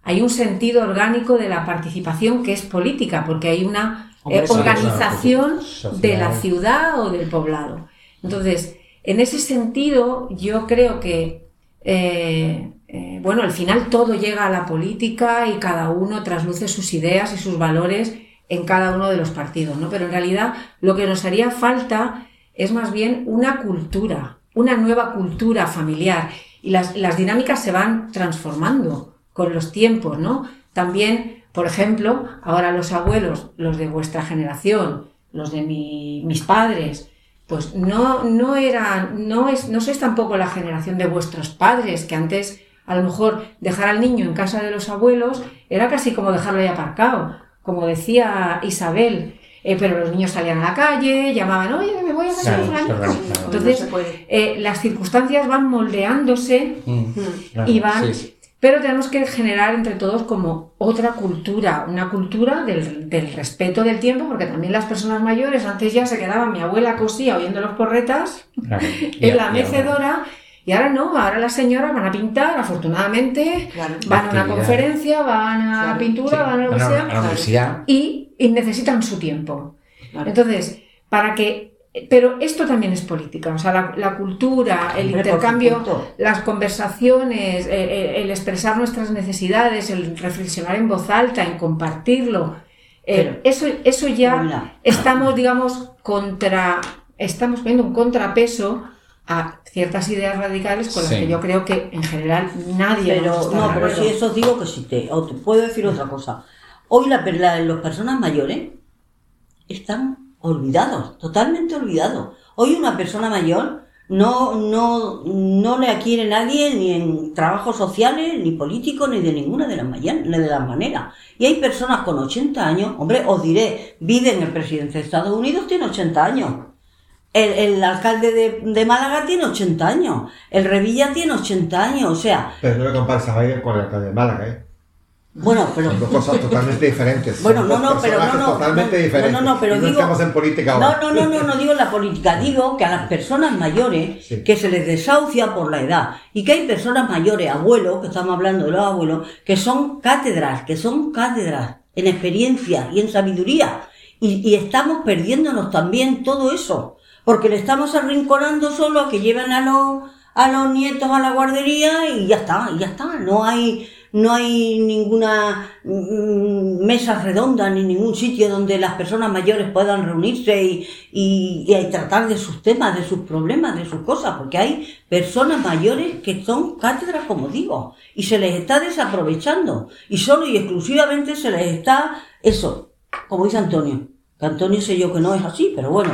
hay un sentido orgánico de la participación que es política, porque hay una eh, organización de la ciudad o del poblado. Entonces, en ese sentido, yo creo que, eh, eh, bueno, al final todo llega a la política y cada uno trasluce sus ideas y sus valores en cada uno de los partidos, ¿no? Pero en realidad lo que nos haría falta es más bien una cultura, una nueva cultura familiar. Y las, las dinámicas se van transformando con los tiempos, ¿no? También, por ejemplo, ahora los abuelos, los de vuestra generación, los de mis padres, pues no, no eran, no es, no sois tampoco la generación de vuestros padres, que antes a lo mejor dejar al niño en casa de los abuelos era casi como dejarlo ahí aparcado, como decía Isabel. Eh, pero los niños salían a la calle, llamaban, oye, me voy a casa de Entonces, eh, las circunstancias van moldeándose mm, y van, pero tenemos que generar entre todos como otra cultura, una cultura del, respeto del tiempo, porque también las personas mayores, antes ya se quedaba mi abuela cosía oyendo los porretas en la mecedora, y ahora no, ahora las señoras van a pintar, afortunadamente, van a una conferencia, van a la pintura, van a lo que sea, y, y necesitan su tiempo. Entonces, para que pero esto también es política, o sea, la, cultura, el intercambio, las conversaciones, eh, eh, el, expresar nuestras necesidades, el reflexionar en voz alta, en compartirlo, eh, eso, eso ya estamos, digamos, contra, estamos viendo un contrapeso a ciertas ideas radicales con las que yo creo que en general nadie. Pero, no, pero si eso digo que sí te, puedo decir otra cosa. Hoy la, la, las personas mayores están olvidados, totalmente olvidados. Hoy una persona mayor no, no, no le adquiere nadie ni en trabajos sociales, ni políticos, ni de ninguna de las, maneras. Y hay personas con 80 años, hombre, os diré, Biden, el presidente de Estados Unidos, tiene 80 años. El, alcalde de, de, Málaga tiene 80 años. El Revilla tiene 80 años, o sea... Pero no le compares a con el alcalde de Málaga, ¿eh? Bueno, pero. Son dos cosas totalmente diferentes. Bueno, no, no, pero no, no. Totalmente diferentes. No, no, pero no digo. estamos en política ahora. No, no, no, no, no digo la política. Digo que a las personas mayores que se les desahucia por la edad y que hay personas mayores, abuelos, que estamos hablando de los abuelos, que son cátedras, que son cátedras en experiencia y en sabiduría. Y, y estamos perdiéndonos también todo eso. Porque le estamos arrinconando solo a que lleven a los, a los nietos a la guardería y ya está, y ya está. No hay no hay ninguna mm, mesa redonda ni ningún sitio donde las personas mayores puedan reunirse y, y, tratar de sus temas, de sus problemas, de sus cosas, porque hay personas mayores que son cátedras, como digo, y se les está desaprovechando, y solo y exclusivamente se les está, eso, como dice Antonio, Antonio sé yo que no es así, pero bueno,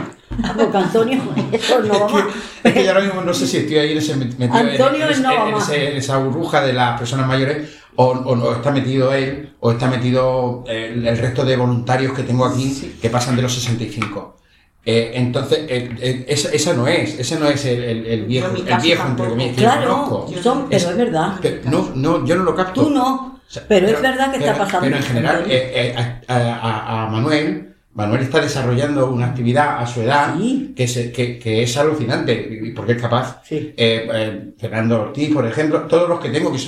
porque Antonio eso no va más. Es que yo ahora mismo no sé si estoy ahí en ese, metido Antonio en, no en, esa burbuja de las personas mayores o, o, está metido él o está metido el, el, resto de voluntarios que tengo aquí que pasan de los 65. Eh, entonces, eh, eh, esa, no es, ese no es el, el, viejo, el viejo entre comillas, que claro, conozco. Son, pero es, verdad. no, no, yo no lo capto. Tú no, pero, es verdad que está pasando. Pero en general, a, a, Manuel Manuel está desarrollando una actividad a su edad que, que, es alucinante, porque es capaz. Eh, eh, Fernando Ortiz, por ejemplo, todos los que tengo que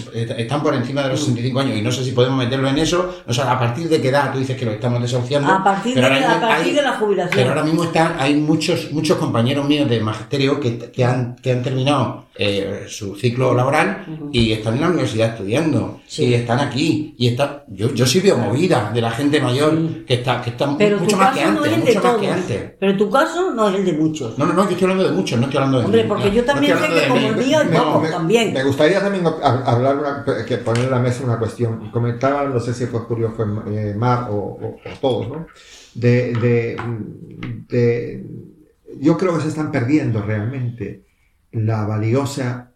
están por encima de los 65 años y no sé si podemos meterlo en eso. O sea, a partir de qué edad tú dices que lo estamos desahuciando. A partir, de, a partir de la jubilación. Pero ahora mismo están, hay muchos, muchos compañeros míos de magisterio que, que, han, que han terminado eh, su ciclo laboral y están en la universidad estudiando. Y están aquí. Y está, yo, yo sí veo movida de la gente mayor que está, que está mucho más que antes. mucho más que antes. Pero tu caso no es el de muchos. No, no, no, yo estoy hablando de muchos, no estoy hablando de Hombre, porque yo también sé que como el mío hay también. Me gustaría también hablar, una, que poner en la mesa una cuestión. Comentaba, no sé si fue Julio, fue eh, Mar o, o, todos, ¿no? de, de, de yo creo que se están perdiendo realmente la valiosa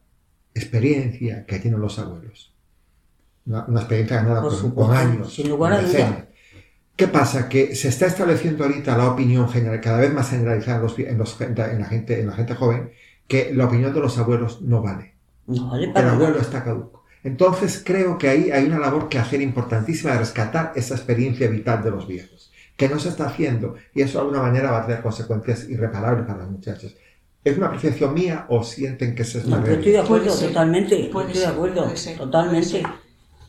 experiencia que tienen los abuelos. Una, experiencia ganada por, con años. Sin lugar a duda. ¿Qué pasa? Que se está estableciendo ahorita la opinión general, cada vez más generalizada en, los, en, la, gente, en la gente joven, que la opinión de los abuelos no vale. No vale para el abuelo está caduco. Entonces creo que ahí hay una labor que hacer importantísima de rescatar esa experiencia vital de los viejos, que no se está haciendo y eso de alguna manera va a tener consecuencias irreparables para los muchachos. ¿Es una apreciación mía o sienten que se es no, yo estoy de acuerdo, totalmente. estoy de acuerdo, totalmente.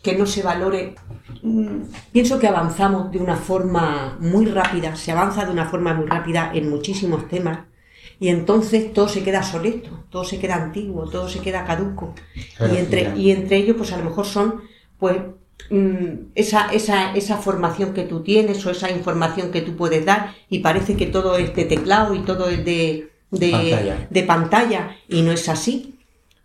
Que no se valore. Mm, pienso que avanzamos de una forma muy rápida, se avanza de una forma muy rápida en muchísimos temas y entonces todo se queda soleto, todo se queda antiguo, todo se queda caduco. y entre, y entre ellos, pues a lo mejor son, pues, mm, esa, esa, esa formación que tú tienes o esa información que tú puedes dar y parece que todo es de teclado y todo es de de pantalla. y no es así.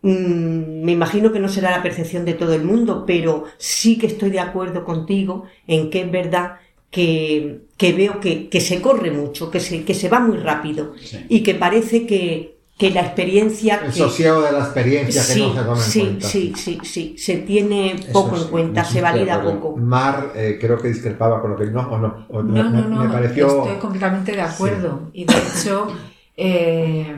Mm, me imagino que no será la percepción de todo el mundo, pero sí que estoy de acuerdo contigo en que es verdad que, veo que, se corre mucho, que se, que se va muy rápido y que parece que, la experiencia... El sosiego de la experiencia que no se toma en cuenta. Sí, sí, sí, se tiene poco en cuenta, se valida poco. Mar eh, creo que discrepaba con lo que no, o no, no, no, no, pareció... estoy completamente de acuerdo y de hecho... Eh,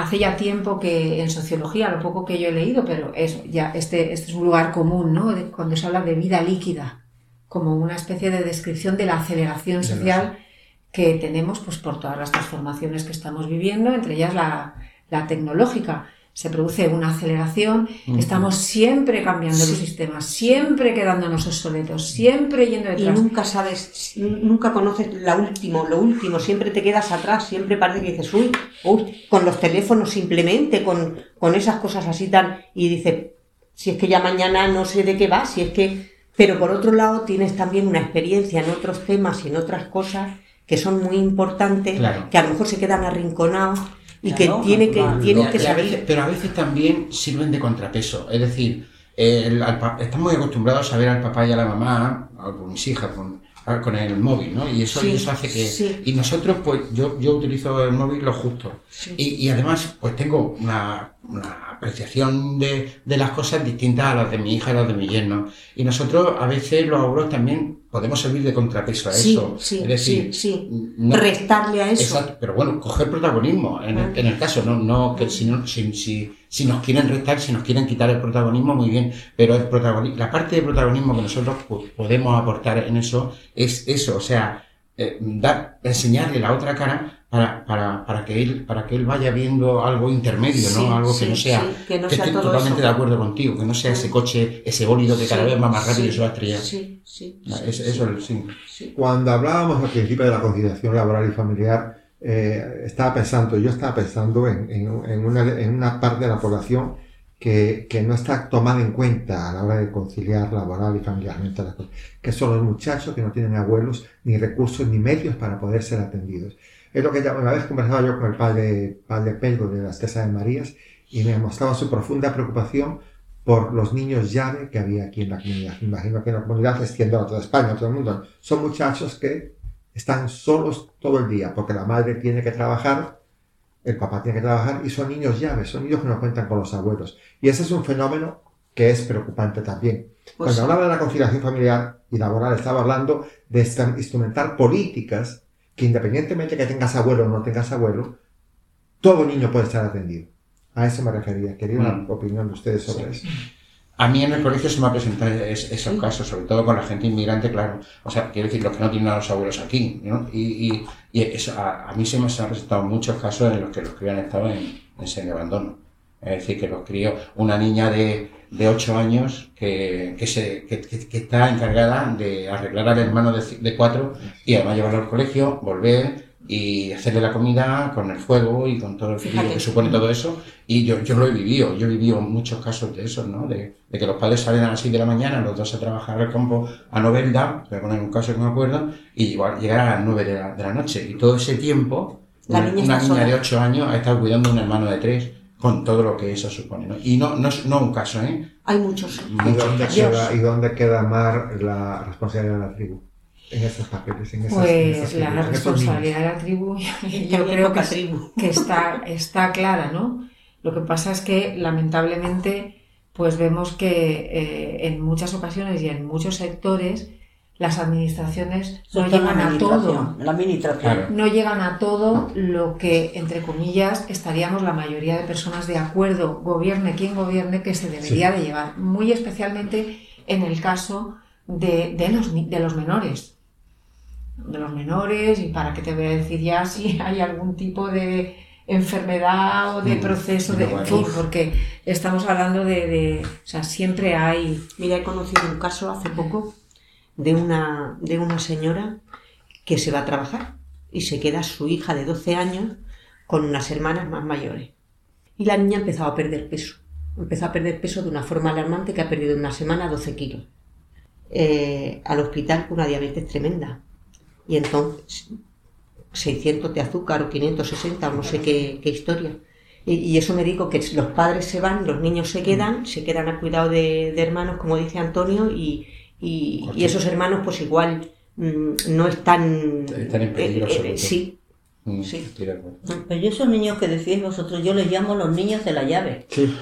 hace ya tiempo que en sociología, lo poco que yo he leído, pero eso, ya este, este es un lugar común, ¿no? cuando se habla de vida líquida, como una especie de descripción de la aceleración social que tenemos pues, por todas las transformaciones que estamos viviendo, entre ellas la, la tecnológica se produce una aceleración, estamos siempre cambiando los sistemas, siempre quedándonos obsoletos, siempre yendo detrás. Y nunca sabes, nunca conoces la último, lo último, siempre te quedas atrás, siempre parece que dices, uy, uy con los teléfonos simplemente, con, con esas cosas así tal, y dice, si es que ya mañana no sé de qué va, si es que... Pero por otro lado tienes también una experiencia en otros temas y en otras cosas que son muy importantes, que a lo mejor se quedan arrinconados y que tiene que, tiene que salir. pero a veces también sirven de contrapeso. Es decir, estamos muy acostumbrados a ver al papá y a la mamá, con mis hijas, con, con el móvil, ¿no? Y eso, eso hace que... Y nosotros, pues, yo, yo utilizo el móvil lo justo. Y, y, además, pues tengo una, una apreciación de, de, las cosas distintas a las de mi hija y las de mi yerno. Y nosotros, a veces, los abuelos también podemos servir de contrapeso a eso. es decir, restarle a eso. Exacto, pero bueno, coger protagonismo. En, el, ah. en el, caso, no, no que si, no, si, si, si, nos quieren restar, si nos quieren quitar el protagonismo, muy bien. Pero el protagonismo, la parte de protagonismo que nosotros podemos aportar en eso es eso, o sea, eh, dar, enseñarle la otra cara para, para, para, que él, para que él vaya viendo algo intermedio, ¿no? Algo que no sea, que, no esté totalmente de acuerdo contigo, que no sea ese coche, ese bólido que cada vez va más rápido y se va a estrellar. Sí, sí. eso, sí. Cuando hablábamos al principio de la conciliación laboral y familiar, eh, estaba pensando, yo estaba pensando en, en, una, en una parte de la población que, que, no está tomada en cuenta a la hora de conciliar laboral y familiarmente las cosas, que son los muchachos que no tienen abuelos, ni recursos, ni medios para poder ser atendidos. Es lo que ya una vez conversaba yo con el padre, padre Pedro de las Tesas de Marías y me mostraba su profunda preocupación por los niños llave que había aquí en la comunidad. Imagino que en la comunidad extiende a toda España, a todo el mundo. Son muchachos que están solos todo el día, porque la madre tiene que trabajar, el papá tiene que trabajar, y son niños llaves, son niños que no cuentan con los abuelos. Y ese es un fenómeno que es preocupante también. Pues Cuando hablaba de la conciliación familiar y laboral, estaba hablando de instrumentar políticas que independientemente que tengas abuelo o no tengas abuelo, todo niño puede estar atendido. A eso me refería. Quería una mm. opinión de ustedes sobre eso. A mí en el colegio se me ha presentado esos casos, sobre todo con la gente inmigrante, claro. O sea, quiero decir, los que no tienen a los abuelos aquí, ¿no? Y, y, eso, a, mí se me han presentado muchos casos en los que los críos han estado en, en semi-abandono. Es decir, que los críos, una niña de, de 8 años que, que, se, que, que, está encargada de arreglar al hermano de, de 4 y además llevarlo al colegio, volver, y hacerle la comida con el fuego y con todo el frío que supone todo eso. Y yo, yo lo he vivido, yo he vivido muchos casos de eso, ¿no? De, de, que los padres salen a las 6 de la mañana, los dos a trabajar al campo a Novelda, voy a poner un caso que me acuerdo, y igual llegar a las 9 de la, de la noche. Y todo ese tiempo, una, niña, de 8 años ha estado cuidando a un hermano de 3 con todo lo que eso supone. ¿no? Y no, no, no un caso, ¿eh? Hay muchos. ¿Y dónde, queda, ¿Y dónde queda Mar la responsabilidad de la tribu? en esos papeles, en esas, Pues la responsabilidad de la tribu, yo creo que, que está, está clara, ¿no? Lo que pasa es que lamentablemente, pues vemos que eh, en muchas ocasiones y en muchos sectores las administraciones no llegan a todo. La administración. No llegan a todo lo que, entre comillas, estaríamos la mayoría de personas de acuerdo, gobierne quien gobierne, que se debería de llevar. Muy especialmente en el caso de, de, los, de los menores de los menores y para qué te voy a decir ya si hay algún tipo de enfermedad o de mm, proceso de en porque estamos hablando de, o sea siempre hay mira he conocido un caso hace poco de una de una señora que se va a trabajar y se queda su hija de 12 años con unas hermanas más mayores. Y la niña empezó a perder peso. Empezó a perder peso de una forma alarmante que ha perdido en una semana 12 kilos. Eh, al hospital con una diabetes tremenda. Y entonces 600 de azúcar o 560 o no sé qué, historia. Y, eso me dijo que los padres se van, los niños se quedan, se quedan a cuidado de, hermanos, como dice Antonio, y, esos hermanos pues igual mm, no están... Están en peligro. Eh, eh, sí. Mm, sí. Pero esos niños que decís vosotros, yo les llamo los niños de la llave. Sí.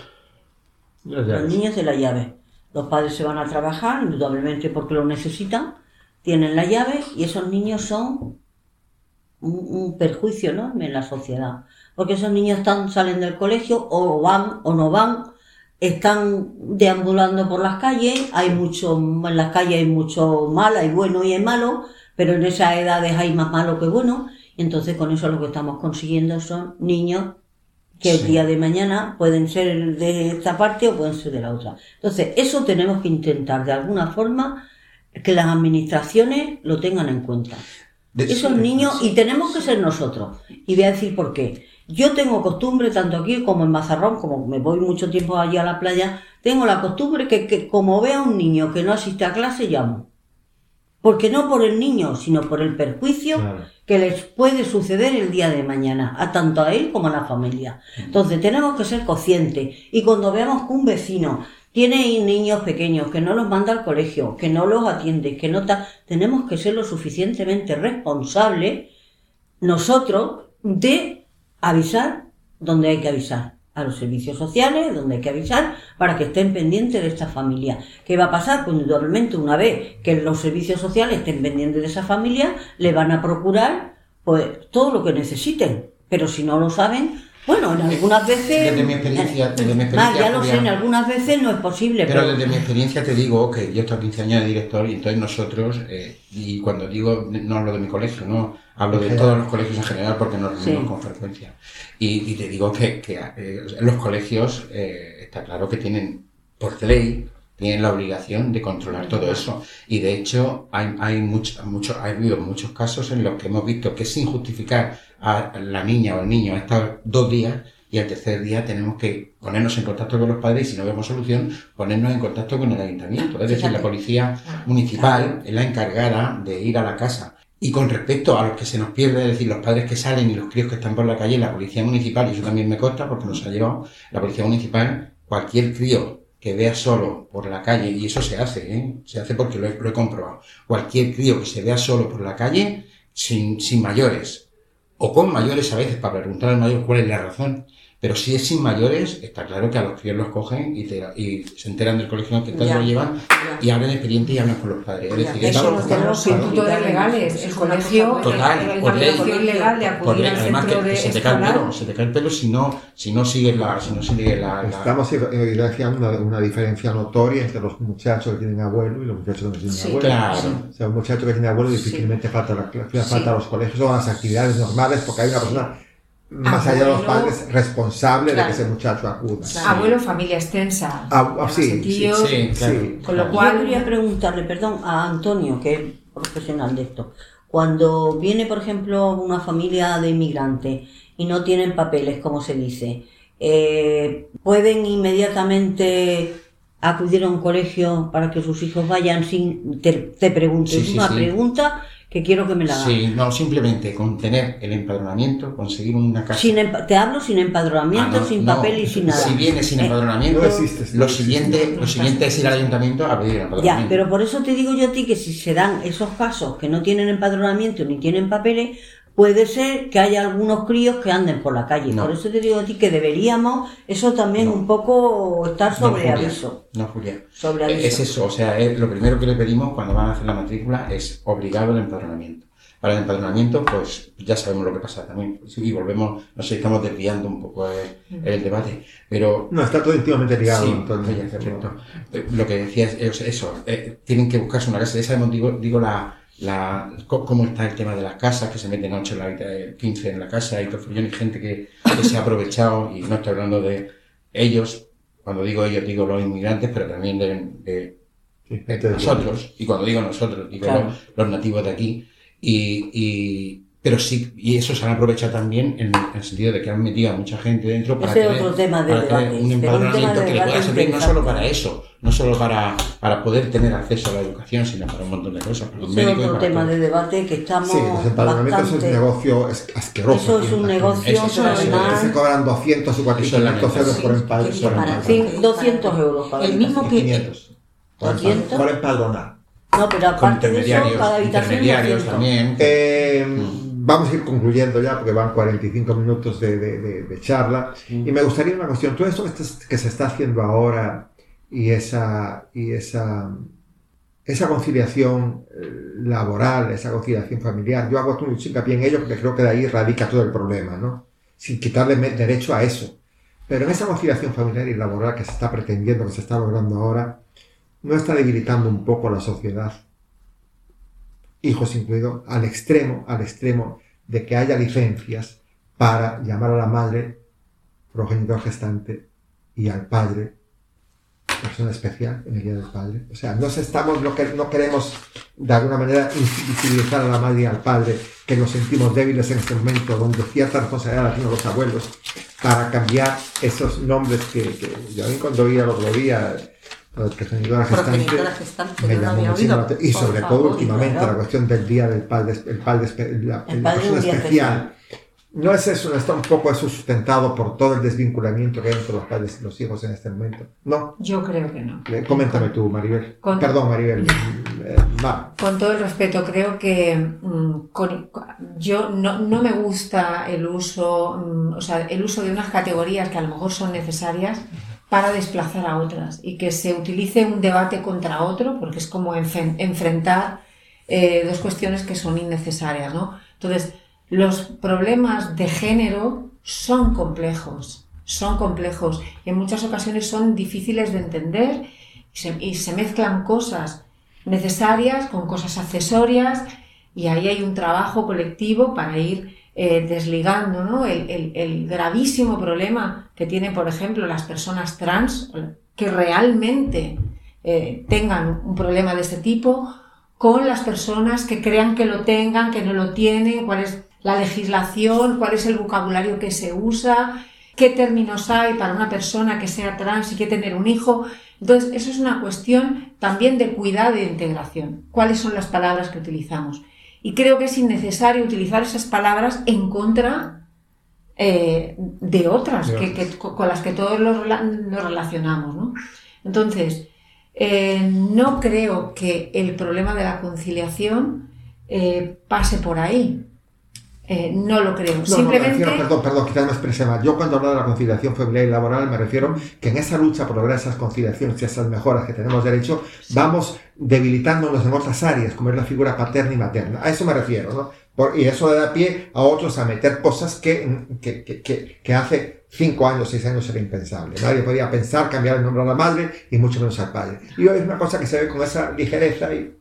Los niños de la llave. Los padres se van a trabajar, indudablemente porque lo necesitan, tienen la llave y esos niños son un, perjuicio enorme en la sociedad. Porque esos niños están, salen del colegio o van o no van, están deambulando por las calles, hay mucho, en las calles hay mucho mal, hay bueno y hay malo, pero en esas edades hay más malo que bueno, y entonces con eso lo que estamos consiguiendo son niños que el día de mañana pueden ser de esta parte o pueden ser de la otra. Entonces, eso tenemos que intentar de alguna forma que las administraciones lo tengan en cuenta. Esos niños, y tenemos que ser nosotros. Y voy a decir por qué. Yo tengo costumbre, tanto aquí como en Mazarrón, como me voy mucho tiempo allí a la playa, tengo la costumbre que, que como vea a un niño que no asiste a clase, llamo. Porque no por el niño, sino por el perjuicio que les puede suceder el día de mañana, a tanto a él como a la familia. Entonces tenemos que ser conscientes. Y cuando veamos que un vecino tiene niños pequeños, que no los manda al colegio, que no los atiende, que no está... Tenemos que ser lo suficientemente responsables nosotros de avisar donde hay que avisar a los servicios sociales, donde hay que avisar para que estén pendientes de esta familia. ¿Qué va a pasar? Pues indudablemente una vez que los servicios sociales estén pendientes de esa familia, le van a procurar pues todo lo que necesiten. Pero si no lo saben, bueno, en algunas veces. Desde mi experiencia. Desde mi experiencia ya lo sé, en algunas veces no es posible. Pero, desde mi experiencia te digo que yo estoy 15 años de director y entonces nosotros, eh, y cuando digo, no hablo de mi colegio, no, hablo de todos los colegios en general porque nos reunimos con frecuencia. Y, te digo que, que eh, los colegios, eh, está claro que tienen, por ley, tienen la obligación de controlar todo eso. Y de hecho, hay, hay, mucho, mucho, ha habido muchos casos en los que hemos visto que sin justificar a la niña o el niño ha estado dos días y al tercer día tenemos que ponernos en contacto con los padres y si no vemos solución, ponernos en contacto con el ayuntamiento. Es decir, la policía ah, municipal es la encargada de ir a la casa. Y con respecto a los que se nos pierde, es decir, los padres que salen y los críos que están por la calle, la policía municipal, y eso también me consta porque nos ha llevado, la policía municipal, cualquier crío que vea solo por la calle, y eso se hace, ¿eh? se hace porque lo he comprobado, cualquier crío que se vea solo por la calle, sin, sin mayores, o con mayores a veces para preguntar al mayor cuál es la razón, pero si es sin mayores, está claro que a los críos los cogen y, y se enteran del colegio que tal lo llevan y hablan expediente y hablan con los padres. Es decir, eso los tenemos tutores legales. El colegio, total, por ley, legal de acudir al además centro que, de se te cae el pelo, se te cae el pelo si no, si no sigues la, si no sigue la, la... Estamos evidenciando una, una, diferencia notoria entre los muchachos que tienen abuelo y los muchachos que no tienen sí, abuelo. Claro. O sea, un muchacho que tiene abuelo difícilmente sí. falta, la, falta a los colegios o a las actividades normales porque hay una persona más allá de los padres, responsable claro. de que ese muchacho acuda. Claro. Abuelo, familia extensa. Ah, sí, tíos, sí, claro. Con lo cual, yo quería preguntarle, perdón, a Antonio, que es profesional de esto. Cuando viene, por ejemplo, una familia de inmigrantes y no tienen papeles, como se dice, eh, ¿pueden inmediatamente acudir a un colegio para que sus hijos vayan sin... Te, te pregunto, Sí, es sí, una sí. pregunta que quiero que me la hagas. Sí, no, simplemente con tener el empadronamiento, conseguir una casa. Sin empa- te hablo sin empadronamiento, Ah, no, sin no. papel y sin nada. Si viene sin Eh, empadronamiento, no existe, lo, siguiente, lo siguiente es ir al ayuntamiento a pedir el empadronamiento. Ya, pero por eso te digo yo a ti que si se dan esos casos que no tienen empadronamiento ni tienen papeles, puede ser que haya algunos críos que anden por la calle. No. Por eso te digo a ti que deberíamos, eso también No. un poco estar No, sobre Julia, aviso. No, Julia. Sobre aviso. Es eso, o sea, es lo primero que le pedimos cuando van a hacer la matrícula es obligado el empadronamiento. Para el empadronamiento, pues ya sabemos lo que pasa también. Y volvemos, no sé, estamos desviando un poco el, el debate, pero No, está todo íntimamente ligado. Sí, perfecto. Eh, Lo que decías es eso, eh, tienen que buscarse una casa. Ese motivo digo la, la, cómo está el tema de las casas, que se meten 8 en la habita- eh, 15 en la casa, y todo el follón, y gente que, que se ha aprovechado, y no estoy hablando de ellos, cuando digo ellos digo los inmigrantes, pero también de, nosotros, y cuando digo nosotros, digo Claro. los, los nativos de aquí, y, y- pero sí, y eso se han aprovechado también en, en el sentido de que han metido a mucha gente dentro para tener, otro tema de para tener debate, un empadronamiento que le pueda servir no solo para eso, no solo para, para poder tener acceso a la educación, sino para un montón de cosas, para los es otro para tema todo. de debate que estamos Sí, los empadronamientos es un negocio asqueroso. Eso es un negocio Eso-. Se cobran 200 o 400 euros por empadronamiento. que por para- empadronamiento. Sí, 200 euros cada El mismo que- 500. Por 200. Por empadronar. No, pero aparte de eso, cada habitación intermediarios 200. también. Eh, Mm. Vamos a ir concluyendo ya porque van 45 minutos de, de- de- de charla. Y me gustaría una cuestión. Todo esto que, se está haciendo ahora y esa, y esa, esa conciliación eh, laboral, esa conciliación familiar, yo hago mucho hincapié en ello porque creo que de ahí radica todo el problema, ¿no? Sin quitarle derecho a eso. Pero en esa conciliación familiar y laboral que se está pretendiendo, que se está logrando ahora, no está debilitando un poco la sociedad hijos incluidos, al extremo, al extremo de que haya licencias para llamar a la madre progenitor gestante y al padre persona especial en el día del padre. O sea, no estamos, no, que, no queremos de alguna manera invisibilizar a la madre y al padre, que nos sentimos débiles en este momento, donde cierta responsabilidad la tienen los abuelos, para cambiar esos nombres que, que yo cuando oía el otro día, progenitora gestante, Progenitora gestante, me no muchísimo oído. Y sobre favor, todo últimamente claro. la cuestión del día del padre, el padre, la, El la padre especial. No es eso, no está un poco eso sustentado por todo el desvinculamiento que hay entre los padres y los hijos en este momento. No, Yo creo que no. Eh, coméntame tú, Maribel. Con- Perdón, Maribel. Eh, va. Con todo el respeto, creo que mm, con- yo no, no me gusta el uso, mm, o sea, el uso de unas categorías que a lo mejor son necesarias para desplazar a otras y que se utilice un debate contra otro, porque es como enfrentar eh, dos cuestiones que son innecesarias, ¿no? Entonces, los problemas de género son complejos, son complejos y en muchas ocasiones son difíciles de entender y se mezclan cosas necesarias con cosas accesorias y ahí hay un trabajo colectivo para ir eh, desligando ¿no? el, gravísimo problema que tienen, por ejemplo, las personas trans que realmente eh, tengan un problema de este tipo con las personas que crean que lo tengan, que no lo tienen, cuál es la legislación, cuál es el vocabulario que se usa, qué términos hay para una persona que sea trans y que tener un hijo. Entonces, eso es una cuestión también de cuidado de integración. ¿Cuáles son las palabras que utilizamos? Y creo que es innecesario utilizar esas palabras en contra eh, de otras, que, que- con las que todos nos relacionamos. ¿no? Entonces, eh, no creo que el problema de la conciliación eh, pase por ahí. Eh, no lo creo. Simplemente. perdón, perdón, quizás me expresé mal. Yo cuando hablo de la conciliación familiar y laboral me refiero que en esa lucha por lograr esas conciliaciones y esas mejoras que tenemos derecho, vamos debilitándonos en otras áreas, como es la figura paterna y materna. A eso me refiero, ¿no? y eso da pie a otros a meter cosas que, que, que, que, hace cinco años, seis años era impensable. Nadie podía pensar cambiar el nombre a la madre y mucho menos al padre. Y hoy es una cosa que se ve con esa ligereza y,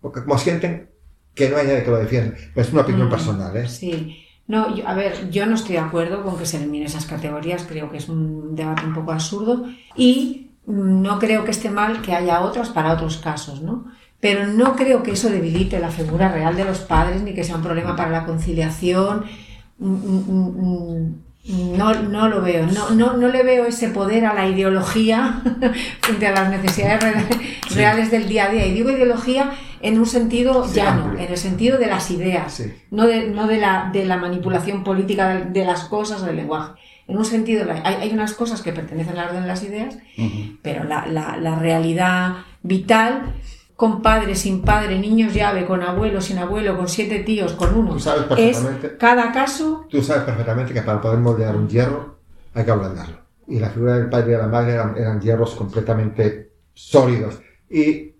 porque como sienten que no hay nadie que lo defienda. es una opinión mm, personal, ¿eh? Sí. No, a ver, yo no estoy de acuerdo con que se eliminen esas categorías, creo que es un debate un poco absurdo y no creo que esté mal que haya otras para otros casos, ¿no? Pero no creo que eso debilite la figura real de los padres ni que sea un problema para la conciliación. Mm, mm, no, no lo veo, no, no, no, le veo ese poder a la ideología frente a las necesidades reales del día a día. Y digo ideología en un sentido llano, en el sentido de las ideas, no, de, no de, la, de la manipulación política de, las cosas o del lenguaje. En un sentido, hay, hay unas cosas que pertenecen al orden de las ideas, pero la, la, la realidad vital con padre, sin padre, niños llave, con abuelo, sin abuelo, con siete tíos, con uno. Tú sabes perfectamente. Es cada caso. Tú sabes perfectamente que para poder moldear un hierro hay que ablandarlo. Y la figura del padre y de la madre eran, hierros completamente sólidos. Y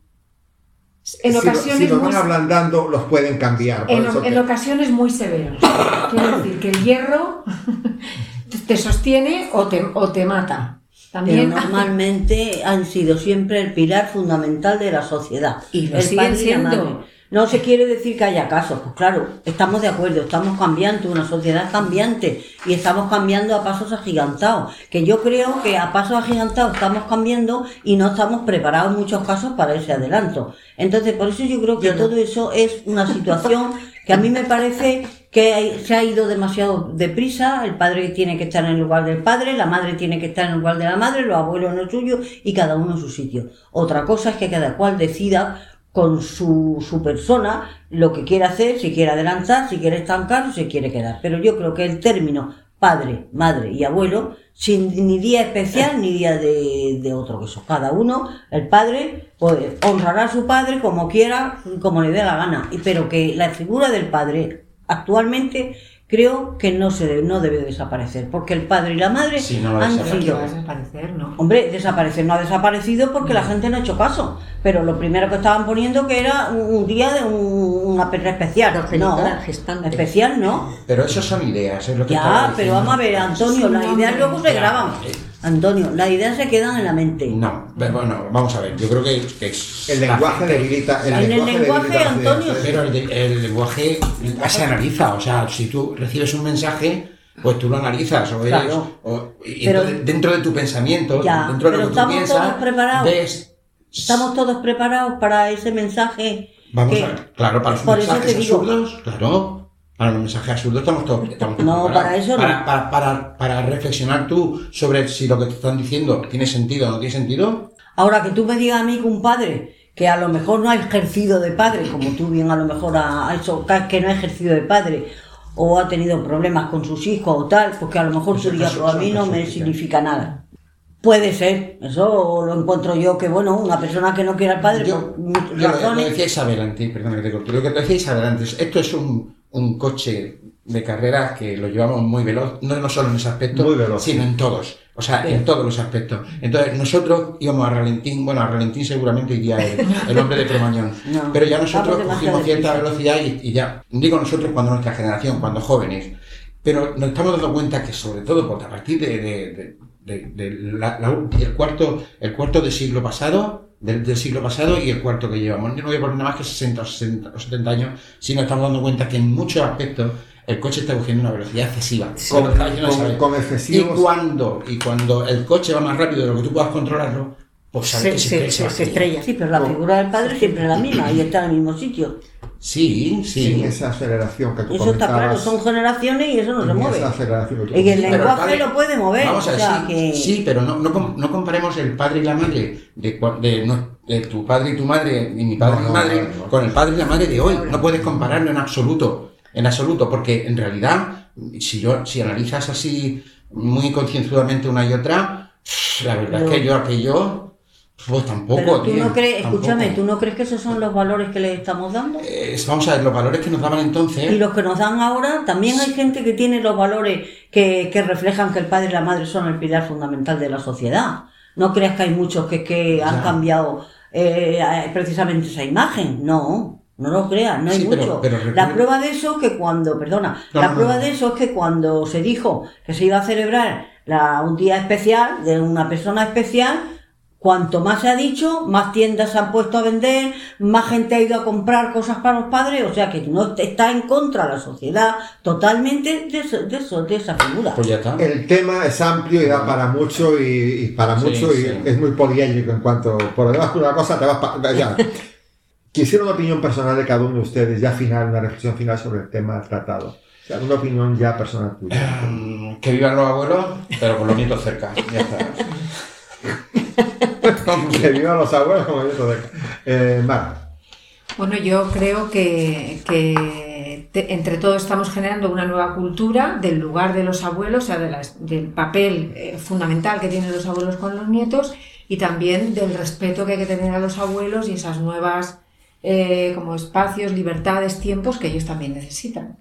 en ocasiones si, los van ablandando, los pueden cambiar. En, ocasiones muy severos. Quiero decir que el hierro te sostiene o te, o te mata. También normalmente han sido siempre el pilar fundamental de la sociedad. Y lo siguen siendo. No se quiere decir que haya casos, pues claro, estamos de acuerdo, estamos cambiando, una sociedad cambiante y estamos cambiando a pasos agigantados, que yo creo que a pasos agigantados estamos cambiando y no estamos preparados en muchos casos para ese adelanto. Entonces, por eso yo creo que todo eso es una situación que a mí me parece que se ha ido demasiado deprisa, el padre tiene que estar en el lugar del padre, la madre tiene que estar en el lugar de la madre, los abuelos en el suyo y cada uno en su sitio. Otra cosa es que cada cual decida con su, su persona lo que quiere hacer, si quiere adelantar, si quiere estancar o si quiere quedar. Pero yo creo que el término padre, madre y abuelo, sin ni día especial ni día de, de otro que eso. Cada uno, el padre, pues honrará a su padre como quiera, como le dé la gana. Pero que la figura del padre actualmente creo que no se debe, no debe desaparecer, porque el padre y la madre han sido... desaparecer, ¿no? Hombre, desaparecer no ha desaparecido porque la gente no ha hecho caso, pero lo primero que estaban poniendo que era un, día de una perra especial. No, especial no. Pero eso son ideas, es lo que Ya, pero vamos a ver, Antonio, las ideas luego se graban. Antonio, las ideas se quedan en la mente. No, bueno, vamos a ver, yo creo que, es... El lenguaje debilita... El, en lenguaje, el lenguaje Antonio... Pero el, lenguaje se analiza, o sea, si tú recibes un mensaje, pues tú lo analizas o, eres, y dentro de tu pensamiento, dentro de lo que tú piensas, todos preparados. Estamos todos preparados para ese mensaje. Vamos a ver, claro, para los mensajes absurdos, claro. Para los mensajes absurdos estamos todos. Estamos no, para eso no. Para, para, para, reflexionar tú sobre si lo que te están diciendo tiene sentido o no tiene sentido. Ahora que tú me digas a mí que un padre que a lo mejor no ha ejercido de padre, como tú bien a lo mejor ha hecho, que no ha ejercido de padre, o ha tenido problemas con sus hijos o tal, porque a lo mejor su día a mí no me significa nada. Puede ser, eso lo encuentro yo que, bueno, una persona que no quiera al padre, yo, por Lo, decía Isabel antes, perdón que te lo que decía Isabel antes, esto es un, un coche de carreras que lo llevamos muy veloz, no, no solo en ese aspecto, sino en todos. O sea, en todos los aspectos. Entonces, nosotros íbamos a Ralentín, bueno, a Ralentín seguramente iría el, el hombre de Cromañón. pero ya nosotros cogimos cierta velocidad y, ya, digo nosotros cuando nuestra generación, cuando jóvenes, pero nos estamos dando cuenta que sobre todo porque a partir de, el cuarto, el cuarto del siglo pasado, del, siglo pasado y el cuarto que llevamos. No voy a poner nada más que 60 o 60 o 70 años, si nos estamos dando cuenta que en muchos aspectos el coche está cogiendo una velocidad excesiva. Con, excesivos... Y cuando, y cuando el coche va más rápido de lo que tú puedas controlarlo, pues sabes que se, se, estrella. Sí, pero la figura del padre siempre es la misma y está en el mismo sitio. Sí, sí. esa aceleración que tú Eso está claro, son generaciones y eso no se mueve. y el lenguaje lo puede mover. Vamos a ver, sí, pero no, no, no, comparemos el padre y la madre de, de, tu padre y tu madre y mi padre y mi madre con el padre y la madre de hoy. No puedes compararlo en absoluto en absoluto, porque en realidad, si, yo, si analizas así muy concienzudamente una y otra, la verdad es que yo aquello Pues tampoco. tú no crees, escúchame, ¿tú no crees que esos son los valores que le estamos dando? Eh, vamos a ver, los valores que nos daban entonces. Y los que nos dan ahora, también hay gente que tiene los valores que, que reflejan que el padre y la madre son el pilar fundamental de la sociedad. No creas que hay muchos que, que han cambiado eh, precisamente esa imagen. No, no lo creas, no hay mucho. La prueba de eso es que cuando, perdona, la prueba de eso es que cuando se dijo que se iba a celebrar la, un día especial de una persona especial, Cuanto más se ha dicho, más tiendas se han puesto a vender, más gente ha ido a comprar cosas para los padres, o sea que no está en contra de la sociedad totalmente de, eso, de, esa figura. Pues El tema es amplio y da para mucho y, para mucho y es muy poliédrico en cuanto por debajo de una cosa te vas para ya. Quisiera una opinión personal de cada uno de ustedes, ya final, una reflexión final sobre el tema tratado. O sea, una opinión ya personal tuya. Em, que vivan los abuelos, pero con los nietos cerca. Ya está. que vivan los abuelos como yo eh, Bueno, yo creo que, entre todos estamos generando una nueva cultura del lugar de los abuelos, o sea, del papel eh, fundamental que tienen los abuelos con los nietos y también del respeto que hay que tener a los abuelos y esas nuevas eh, como espacios, libertades, tiempos que ellos también necesitan.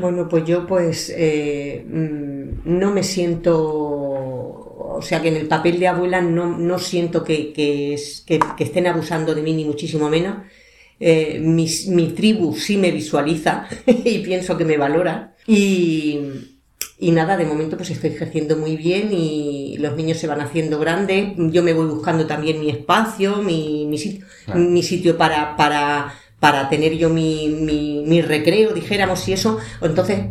Bueno, pues yo pues mm, no me siento o sea que en el papel de abuela no, siento que, que, estén abusando de mí ni muchísimo menos. Eh, mi, tribu sí me visualiza y pienso que me valora. Y, nada, de momento pues estoy ejerciendo muy bien y los niños se van haciendo grandes. Yo me voy buscando también mi espacio, mi, mi, sitio, mi sitio para, para, para tener yo mi, mi, recreo, dijéramos, y eso. Entonces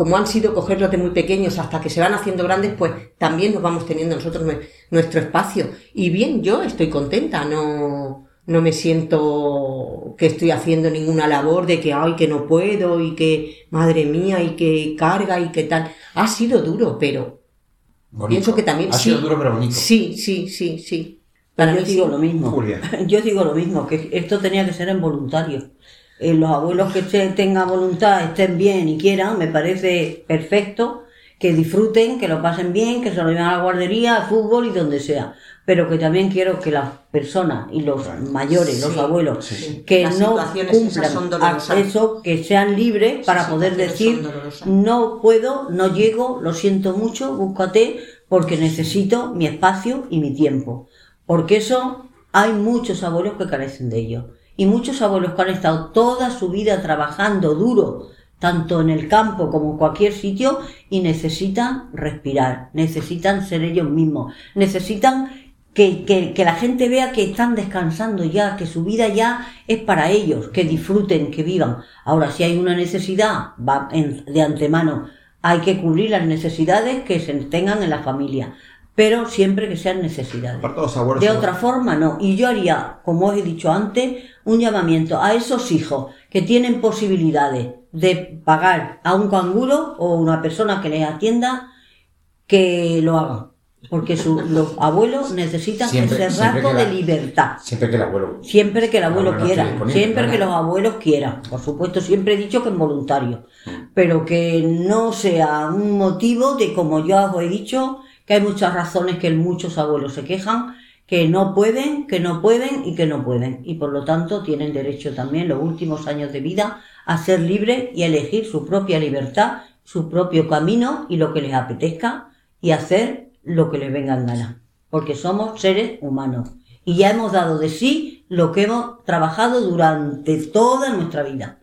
como han sido cogerlos de muy pequeños hasta que se van haciendo grandes, pues también nos vamos teniendo nosotros nuestro espacio. Y bien, yo estoy contenta, no, no me siento que estoy haciendo ninguna labor de que, ay, que no puedo y que, madre mía, y que carga y que tal. Ha sido duro, pero pienso que también... Ha sido duro, pero bonito. Sí, sí, sí, sí. Para yo digo lo mismo. Yo digo lo mismo, que esto tenía que ser en voluntario. Eh, los abuelos que tengan voluntad, estén bien y quieran, me parece perfecto, que disfruten, que lo pasen bien, que se lo lleven a la guardería, al fútbol y donde sea. Pero que también quiero que las personas y los mayores, los abuelos, que no cumplan eso, que sean libres para poder decir, no puedo, no llego, lo siento mucho, búscate, porque necesito mi espacio y mi tiempo. Porque eso hay muchos abuelos que carecen de ello y muchos abuelos que han estado toda su vida trabajando duro, tanto en el campo como en cualquier sitio, y necesitan respirar, necesitan ser ellos mismos, necesitan que, que, la gente vea que están descansando ya, que su vida ya es para ellos, que disfruten, que vivan. Ahora, si hay una necesidad, va de antemano, hay que cubrir las necesidades que se tengan en la familia pero siempre que sean necesidades. De otra forma, no. Y yo haría, como os he dicho antes, un llamamiento a esos hijos que tienen posibilidades de pagar a un canguro o una persona que les atienda, que lo hagan. Porque los abuelos necesitan ese rasgo de libertad. Siempre que el abuelo. Siempre que el abuelo quiera. Siempre que los abuelos quieran. Por supuesto, siempre he dicho que es voluntario. Pero que no sea un motivo de, como yo os he dicho, que hay muchas razones que muchos abuelos se quejan, que no pueden, que no pueden y que no pueden. Y por lo tanto tienen derecho también los últimos años de vida a ser libres y a elegir su propia libertad, su propio camino y lo que les apetezca y hacer lo que les venga en gana. Porque somos seres humanos y ya hemos dado de sí lo que hemos trabajado durante toda nuestra vida.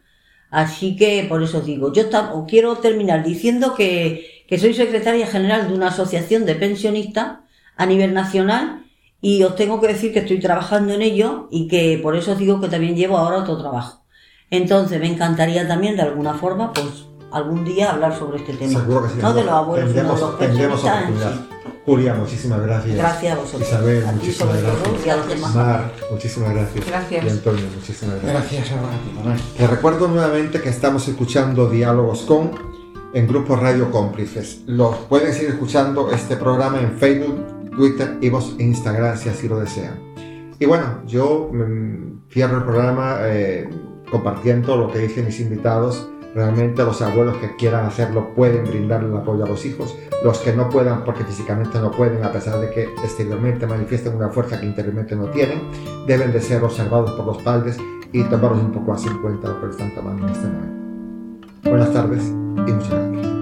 Así que por eso os digo, yo quiero terminar diciendo que que soy secretaria general de una asociación de pensionistas a nivel nacional y os tengo que decir que estoy trabajando en ello y que por eso os digo que también llevo ahora otro trabajo. Entonces me encantaría también de alguna forma, pues algún día hablar sobre este tema. Seguro que sí. No de los abuelos, sino de los pensionistas Julia, muchísimas gracias. Gracias a vosotros. Isabel, muchísimas gracias. Mar, muchísimas gracias. Gracias. Y Antonio, muchísimas gracias. Gracias a Te recuerdo nuevamente que estamos escuchando Diálogos con en Grupo Radio Cómplices. Los pueden seguir escuchando este programa en Facebook, Twitter, y e Instagram si así lo desean. Y bueno, yo mm, cierro el programa eh, compartiendo lo que dicen mis invitados Realmente los abuelos que quieran hacerlo pueden brindarle el apoyo a los hijos. Los que no puedan porque físicamente no pueden, a pesar de que exteriormente manifiesten una fuerza que interiormente no tienen, deben de ser observados por los padres y tomarlos un poco más en cuenta lo que están tomando en este momento. Buenas tardes y muchas gracias.